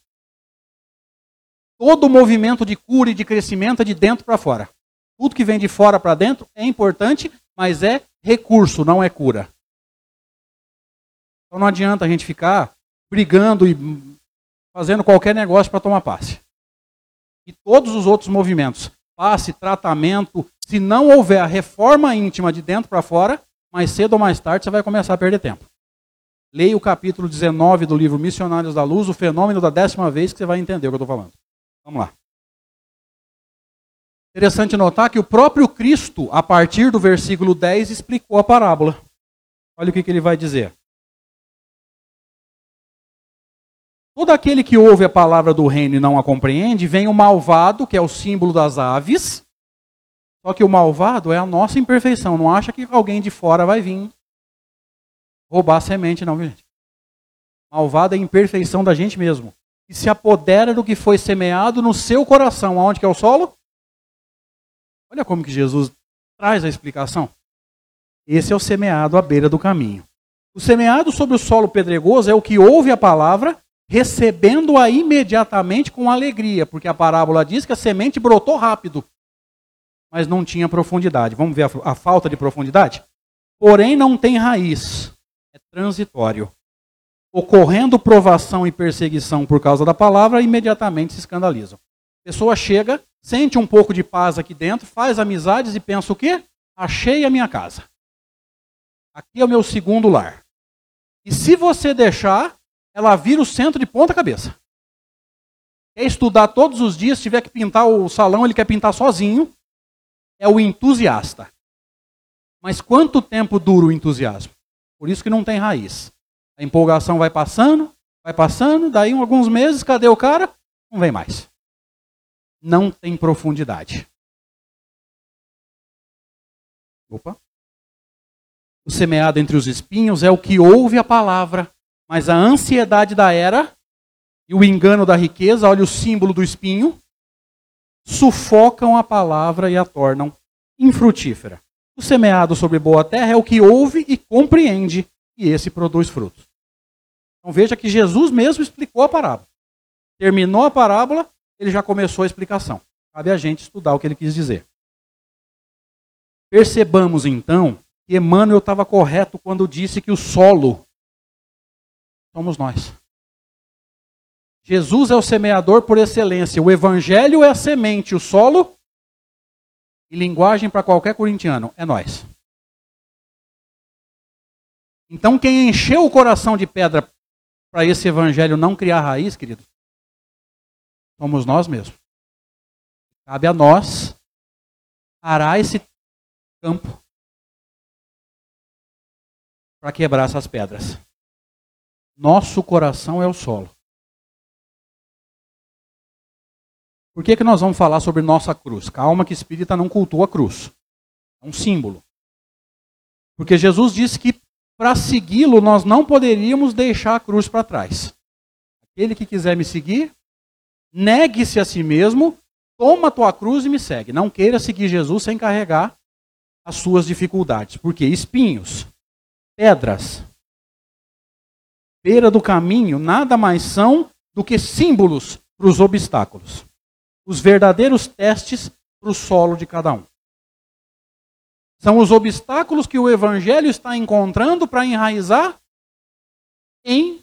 Todo movimento de cura e de crescimento é de dentro para fora. Tudo que vem de fora para dentro é importante, mas é recurso, não é cura. Então não adianta a gente ficar brigando e fazendo qualquer negócio para tomar passe. E todos os outros movimentos, passe, tratamento, se não houver a reforma íntima de dentro para fora, mais cedo ou mais tarde você vai começar a perder tempo. Leia o capítulo 19 do livro Missionários da Luz, o fenômeno da décima vez, que você vai entender o que eu estou falando. Vamos lá. Interessante notar que o próprio Cristo, a partir do versículo 10, explicou a parábola. Olha o que, que ele vai dizer. Todo aquele que ouve a palavra do reino e não a compreende, vem o malvado, que é o símbolo das aves. Só que o malvado é a nossa imperfeição. Não acha que alguém de fora vai vir roubar a semente, não, gente? Malvado é a imperfeição da gente mesmo. E se apodera do que foi semeado no seu coração. Aonde que é o solo? Olha como que Jesus traz a explicação. Esse é o semeado à beira do caminho. O semeado sobre o solo pedregoso é o que ouve a palavra recebendo-a imediatamente com alegria, porque a parábola diz que a semente brotou rápido, mas não tinha profundidade. Vamos ver a, a falta de profundidade? Porém, não tem raiz, é transitório. Ocorrendo provação e perseguição por causa da palavra, imediatamente se escandalizam. A pessoa chega, sente um pouco de paz aqui dentro, faz amizades e pensa o quê? Achei a minha casa. Aqui é o meu segundo lar. E se você deixar, ela vira o centro de ponta cabeça. Quer estudar todos os dias, se tiver que pintar o salão, ele quer pintar sozinho. É o entusiasta. Mas quanto tempo dura o entusiasmo? Por isso que não tem raiz. A empolgação vai passando, vai passando, daí alguns meses, cadê o cara? Não vem mais. Não tem profundidade. Opa. O semeado entre os espinhos é o que ouve a palavra, mas a ansiedade da era e o engano da riqueza, olha o símbolo do espinho, sufocam a palavra e a tornam infrutífera. O semeado sobre boa terra é o que ouve e compreende, e esse produz frutos. Então veja que Jesus mesmo explicou a parábola. Terminou a parábola, ele já começou a explicação. Cabe a gente estudar o que ele quis dizer. Percebamos então que Emmanuel estava correto quando disse que o solo somos nós. Jesus é o semeador por excelência. O evangelho é a semente, o solo e linguagem para qualquer corintiano é nós. Então, quem encheu o coração de pedra para esse evangelho não criar raiz, querido, somos nós mesmos. Cabe a nós arar esse campo para quebrar essas pedras. Nosso coração é o solo. Por que, que nós vamos falar sobre nossa cruz? Calma que espírita não cultua a cruz. É um símbolo. Porque Jesus disse que para segui-lo nós não poderíamos deixar a cruz para trás. Aquele que quiser me seguir, negue-se a si mesmo, toma a tua cruz e me segue. Não queira seguir Jesus sem carregar as suas dificuldades. Porque espinhos, pedras, beira do caminho, nada mais são do que símbolos para os obstáculos os verdadeiros testes para o solo de cada um. São os obstáculos que o Evangelho está encontrando para enraizar em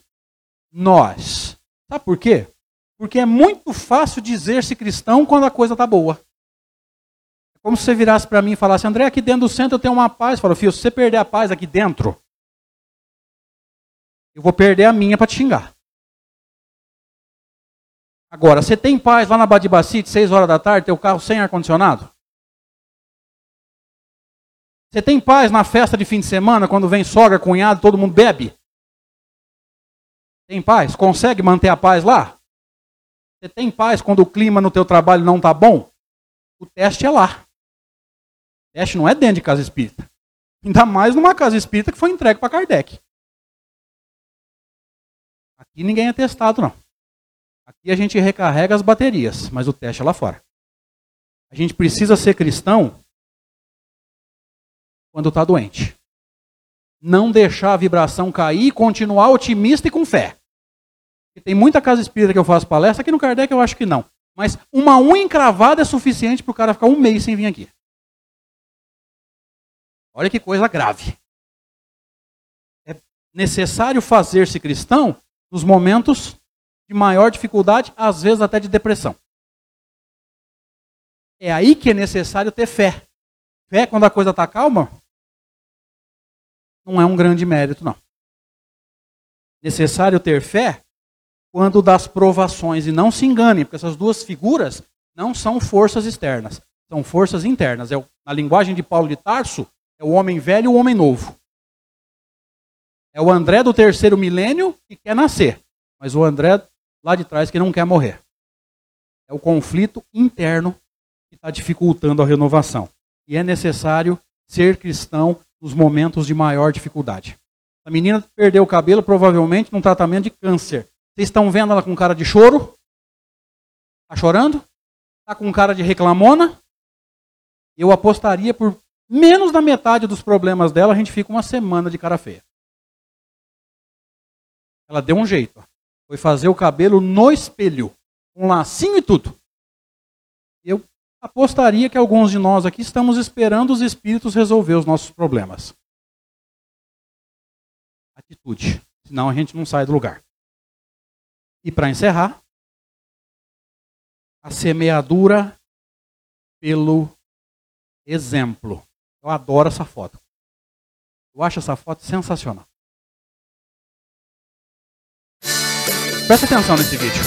nós. Sabe por quê? Porque é muito fácil dizer-se cristão quando a coisa está boa. É como se você virasse para mim e falasse, André, aqui dentro do centro eu tenho uma paz. Fala, filho, se você perder a paz aqui dentro, eu vou perder a minha para te xingar. Agora, você tem paz lá na Badibacite, 6 horas da tarde, teu carro sem ar-condicionado? Você tem paz na festa de fim de semana, quando vem sogra, cunhado, todo mundo bebe? Tem paz? Consegue manter a paz lá? Você tem paz quando o clima no teu trabalho não está bom? O teste é lá. O teste não é dentro de casa espírita. Ainda mais numa casa espírita que foi entregue para Kardec. Aqui ninguém é testado, não. Aqui a gente recarrega as baterias, mas o teste é lá fora. A gente precisa ser cristão quando está doente. Não deixar a vibração cair e continuar otimista e com fé. E tem muita casa espírita que eu faço palestra, aqui no Kardec eu acho que não. Mas uma unha encravada é suficiente para o cara ficar um mês sem vir aqui. Olha que coisa grave. É necessário fazer-se cristão nos momentos de maior dificuldade, às vezes até de depressão. É aí que é necessário ter fé. Fé, quando a coisa está calma, não é um grande mérito, não. Necessário ter fé quando das provações. E não se enganem, porque essas duas figuras não são forças externas, são forças internas. É, na linguagem de Paulo de Tarso, é o homem velho e o homem novo. É o André do terceiro milênio que quer nascer, mas o André lá de trás que não quer morrer. É o conflito interno que está dificultando a renovação. E é necessário ser cristão nos momentos de maior dificuldade. A menina perdeu o cabelo provavelmente num tratamento de câncer. Vocês estão vendo ela com cara de choro? Está chorando? Está com cara de reclamona? Eu apostaria por menos da metade dos problemas dela, a gente fica uma semana de cara feia. Ela deu um jeito. Foi fazer o cabelo no espelho, um lacinho e tudo. Eu apostaria que alguns de nós aqui estamos esperando os espíritos resolver os nossos problemas. Atitude, senão a gente não sai do lugar. E para encerrar, a semeadura pelo exemplo. Eu adoro essa foto. Eu acho essa foto sensacional. Presta atenção nesse vídeo.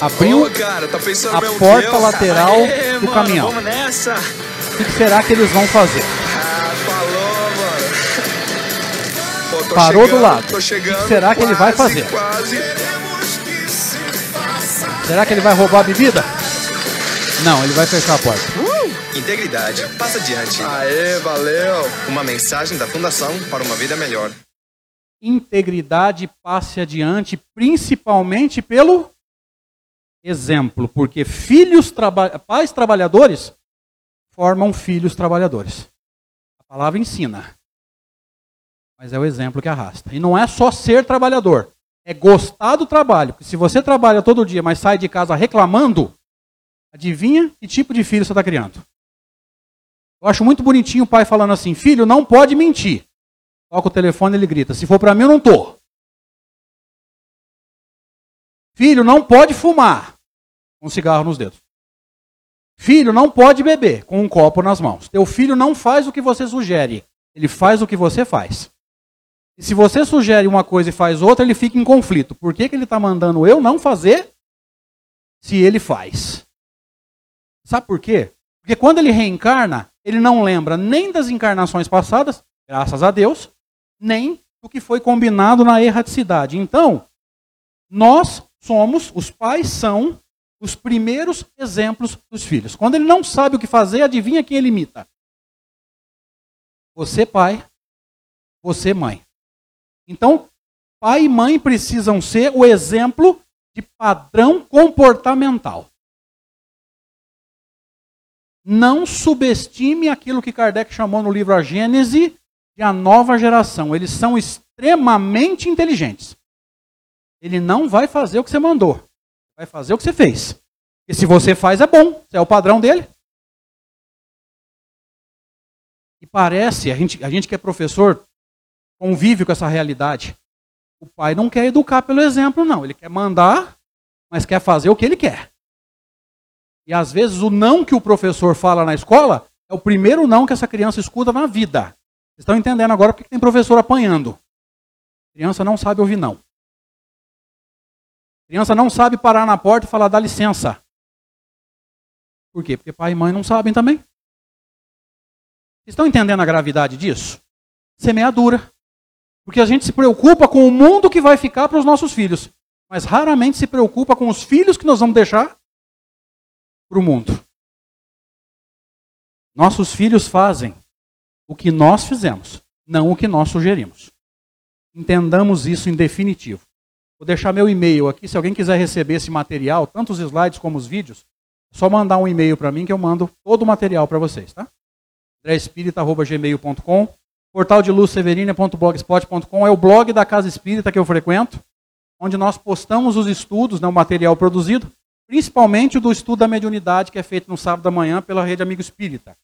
Abriu Ô, cara, tá a porta lateral Aê, do mano, caminhão. O que será que eles vão fazer? Parou chegando, do lado. Chegando, o que será quase, que ele vai fazer? Quase. Será que ele vai roubar a bebida? Não, ele vai fechar a porta. Uh, integridade. Passa adiante. Aê, valeu. Uma mensagem da Fundação para uma vida melhor integridade passe adiante, principalmente pelo exemplo, porque filhos traba pais trabalhadores formam filhos trabalhadores. A palavra ensina. Mas é o exemplo que arrasta. E não é só ser trabalhador, é gostar do trabalho. Porque se você trabalha todo dia, mas sai de casa reclamando, adivinha que tipo de filho você está criando? Eu acho muito bonitinho o pai falando assim: filho, não pode mentir. Toca o telefone e ele grita: se for para mim, eu não tô. Filho, não pode fumar com um cigarro nos dedos. Filho, não pode beber com um copo nas mãos. Teu filho não faz o que você sugere, ele faz o que você faz. E se você sugere uma coisa e faz outra, ele fica em conflito. Por que, que ele está mandando eu não fazer se ele faz? Sabe por quê? Porque quando ele reencarna, ele não lembra nem das encarnações passadas, graças a Deus, nem do que foi combinado na erraticidade. Então, nós somos, os pais são os primeiros exemplos dos filhos. Quando ele não sabe o que fazer, adivinha quem ele imita? Você, pai, você, mãe. Então, pai e mãe precisam ser o exemplo de padrão comportamental. Não subestime aquilo que Kardec chamou no livro A Gênese de a nova geração. Eles são extremamente inteligentes. Ele não vai fazer o que você mandou. Vai fazer o que você fez. E se você faz, é bom. É o padrão dele. E parece, a gente, a gente que é professor, convive com essa realidade. O pai não quer educar pelo exemplo, não. Ele quer mandar, mas quer fazer o que ele quer. E às vezes o não que o professor fala na escola é o primeiro não que essa criança escuta na vida. Vocês estão entendendo agora porque tem professor apanhando. A criança não sabe ouvir não. A criança não sabe parar na porta e falar dá licença. Por quê? Porque pai e mãe não sabem também. Vocês estão entendendo a gravidade disso? Semeadura. Porque a gente se preocupa com o mundo que vai ficar para os nossos filhos, mas raramente se preocupa com os filhos que nós vamos deixar para o mundo. Nossos filhos fazem o que nós fizemos, não o que nós sugerimos. Entendamos isso em definitivo. Vou deixar meu e-mail aqui, se alguém quiser receber esse material, tanto os slides como os vídeos, é só mandar um e-mail para mim que eu mando todo o material para vocês, tá? andrespirita.gmail.com Portal de luz severina.blogspot.com é o blog da Casa Espírita que eu frequento, onde nós postamos os estudos, né, o material produzido, principalmente o do estudo da mediunidade que é feito no sábado da manhã pela Rede Amigo Espírita.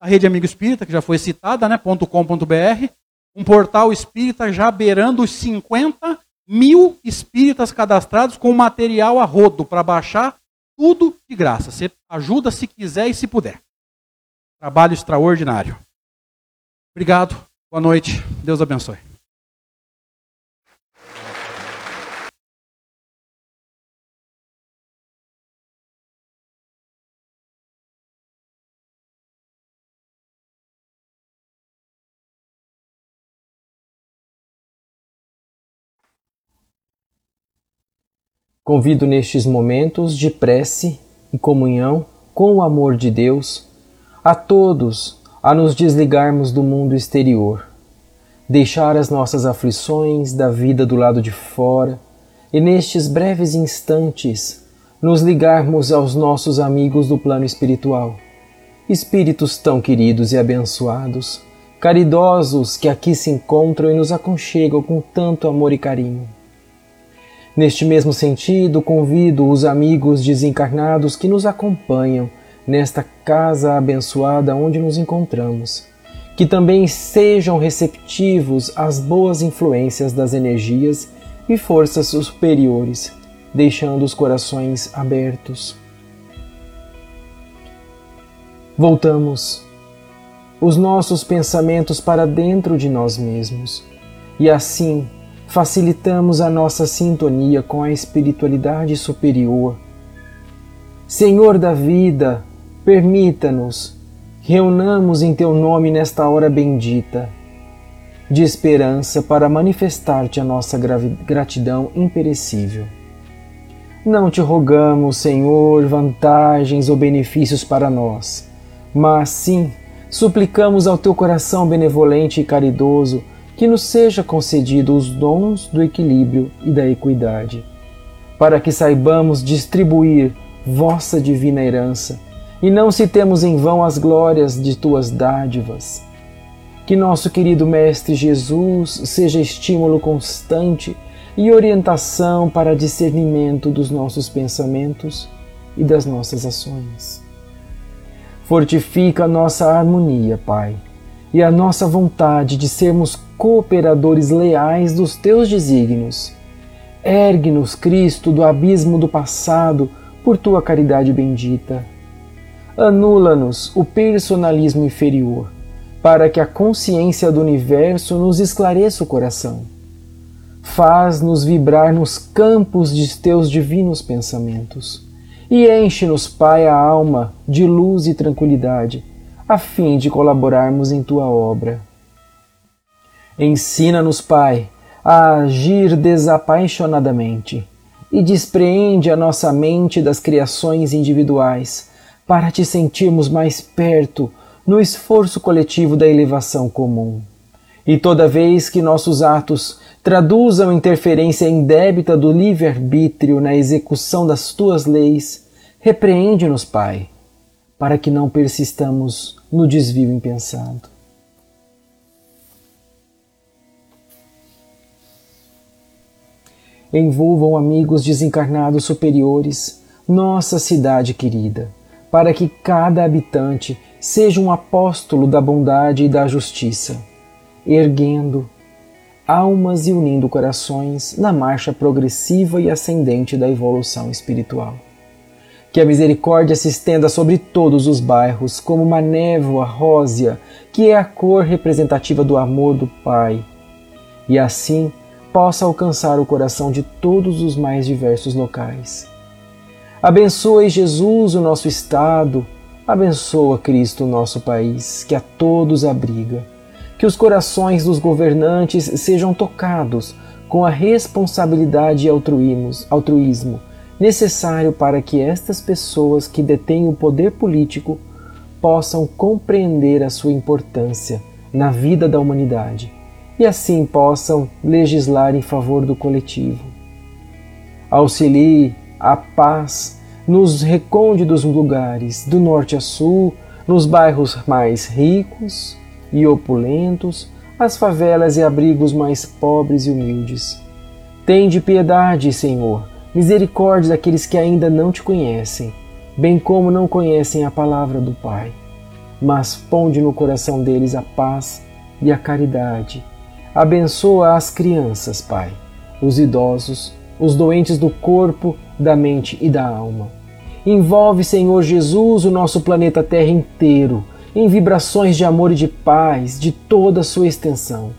A Rede Amigo Espírita, que já foi citada, né, .com.br, um portal espírita já beirando os 50 mil espíritas cadastrados com material a rodo para baixar tudo de graça. Você ajuda se quiser e se puder. Trabalho extraordinário. Obrigado. Boa noite. Deus abençoe. Convido nestes momentos de prece e comunhão com o amor de Deus a todos a nos desligarmos do mundo exterior, deixar as nossas aflições da vida do lado de fora e, nestes breves instantes, nos ligarmos aos nossos amigos do plano espiritual, espíritos tão queridos e abençoados, caridosos que aqui se encontram e nos aconchegam com tanto amor e carinho. Neste mesmo sentido, convido os amigos desencarnados que nos acompanham nesta casa abençoada onde nos encontramos, que também sejam receptivos às boas influências das energias e forças superiores, deixando os corações abertos. Voltamos os nossos pensamentos para dentro de nós mesmos e assim facilitamos a nossa sintonia com a espiritualidade superior. Senhor da vida, Permita-nos, reunamos em Teu nome nesta hora bendita, de esperança para manifestar-te a nossa gratidão imperecível. Não te rogamos, Senhor, vantagens ou benefícios para nós, mas sim suplicamos ao Teu coração benevolente e caridoso que nos seja concedido os dons do equilíbrio e da equidade para que saibamos distribuir vossa divina herança e não citemos em vão as glórias de tuas dádivas. Que nosso querido Mestre Jesus seja estímulo constante e orientação para discernimento dos nossos pensamentos e das nossas ações. Fortifica a nossa harmonia, Pai, e a nossa vontade de sermos cooperadores leais dos teus desígnios. Ergue-nos, Cristo, do abismo do passado por tua caridade bendita. Anula-nos o personalismo inferior, para que a consciência do universo nos esclareça o coração. Faz-nos vibrar nos campos de teus divinos pensamentos e enche-nos, Pai, a alma de luz e tranquilidade, a fim de colaborarmos em tua obra. Ensina-nos, Pai, a agir desapaixonadamente e despreende a nossa mente das criações individuais para te sentirmos mais perto no esforço coletivo da elevação comum. E toda vez que nossos atos traduzam interferência indébita do livre-arbítrio na execução das tuas leis, repreende-nos, Pai, para que não persistamos no desvio impensado. Envolvam amigos desencarnados superiores nossa cidade querida, para que cada habitante seja um apóstolo da bondade e da justiça, erguendo almas e unindo corações na marcha progressiva e ascendente da evolução espiritual. Que a misericórdia se estenda sobre todos os bairros, como uma névoa rósea, que é a cor representativa do amor do Pai, e assim possa alcançar o coração de todos os mais diversos locais. Abençoe Jesus o nosso Estado, abençoa Cristo o nosso país, que a todos abriga. Que os corações dos governantes sejam tocados com a responsabilidade e altruísmo necessário para que estas pessoas que detêm o poder político possam compreender a sua importância na vida da humanidade e assim possam legislar em favor do coletivo. Auxilie a paz nos recônditos lugares, do norte a sul, nos bairros mais ricos e opulentos, as favelas e abrigos mais pobres e humildes. Tende piedade, Senhor, misericórdia daqueles que ainda não te conhecem, bem como não conhecem a palavra do Pai. Mas ponde no coração deles a paz e a caridade. Abençoa as crianças, Pai, os idosos, os doentes do corpo, da mente e da alma. Envolve, Senhor Jesus, o nosso planeta Terra inteiro em vibrações de amor e de paz de toda a sua extensão.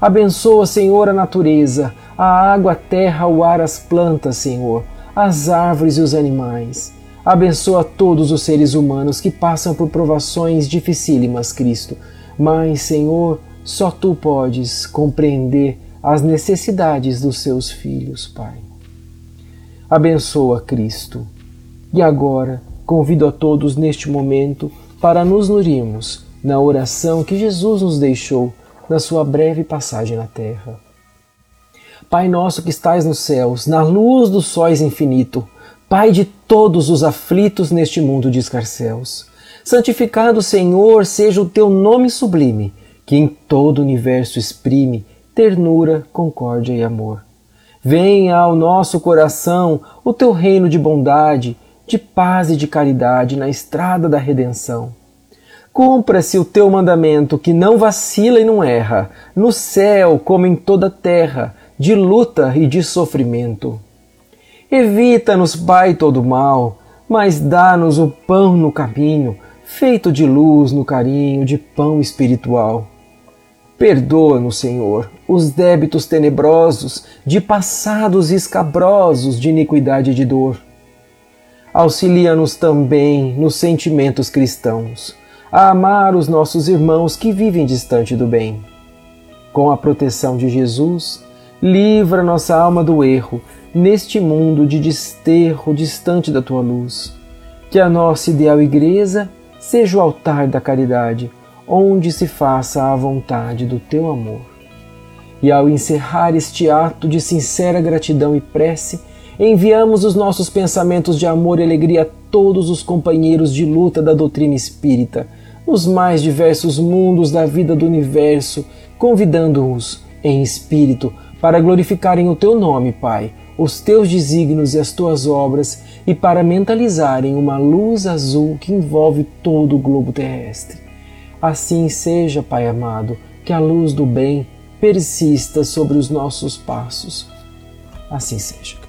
Abençoa, Senhor, a natureza, a água, a terra, o ar, as plantas, Senhor, as árvores e os animais. Abençoa todos os seres humanos que passam por provações dificílimas, Cristo. Mas, Senhor, só tu podes compreender as necessidades dos seus filhos, Pai. Abençoa Cristo. E agora convido a todos neste momento para nos nutrirmos na oração que Jesus nos deixou na sua breve passagem na terra. Pai nosso que estais nos céus, na luz dos sóis infinito, Pai de todos os aflitos neste mundo de escarcéus, santificado Senhor seja o teu nome sublime que em todo o universo exprime ternura, concórdia e amor. Venha ao nosso coração o teu reino de bondade, de paz e de caridade na estrada da redenção. Cumpra-se o teu mandamento que não vacila e não erra, no céu como em toda a terra, de luta e de sofrimento. Evita-nos, Pai, todo mal, mas dá-nos o pão no caminho, feito de luz no carinho, de pão espiritual. Perdoa-nos, Senhor, os débitos tenebrosos de passados escabrosos de iniquidade e de dor. Auxilia-nos também nos sentimentos cristãos, a amar os nossos irmãos que vivem distante do bem. Com a proteção de Jesus, livra nossa alma do erro neste mundo de desterro distante da tua luz. Que a nossa ideal igreja seja o altar da caridade onde se faça a vontade do teu amor. E ao encerrar este ato de sincera gratidão e prece, Enviamos os nossos pensamentos de amor e alegria a todos os companheiros de luta da doutrina espírita, nos mais diversos mundos da vida do universo, convidando-os em espírito para glorificarem o teu nome, Pai, os teus desígnios e as tuas obras, e para mentalizarem uma luz azul que envolve todo o globo terrestre. Assim seja, Pai amado, que a luz do bem persista sobre os nossos passos. Assim seja.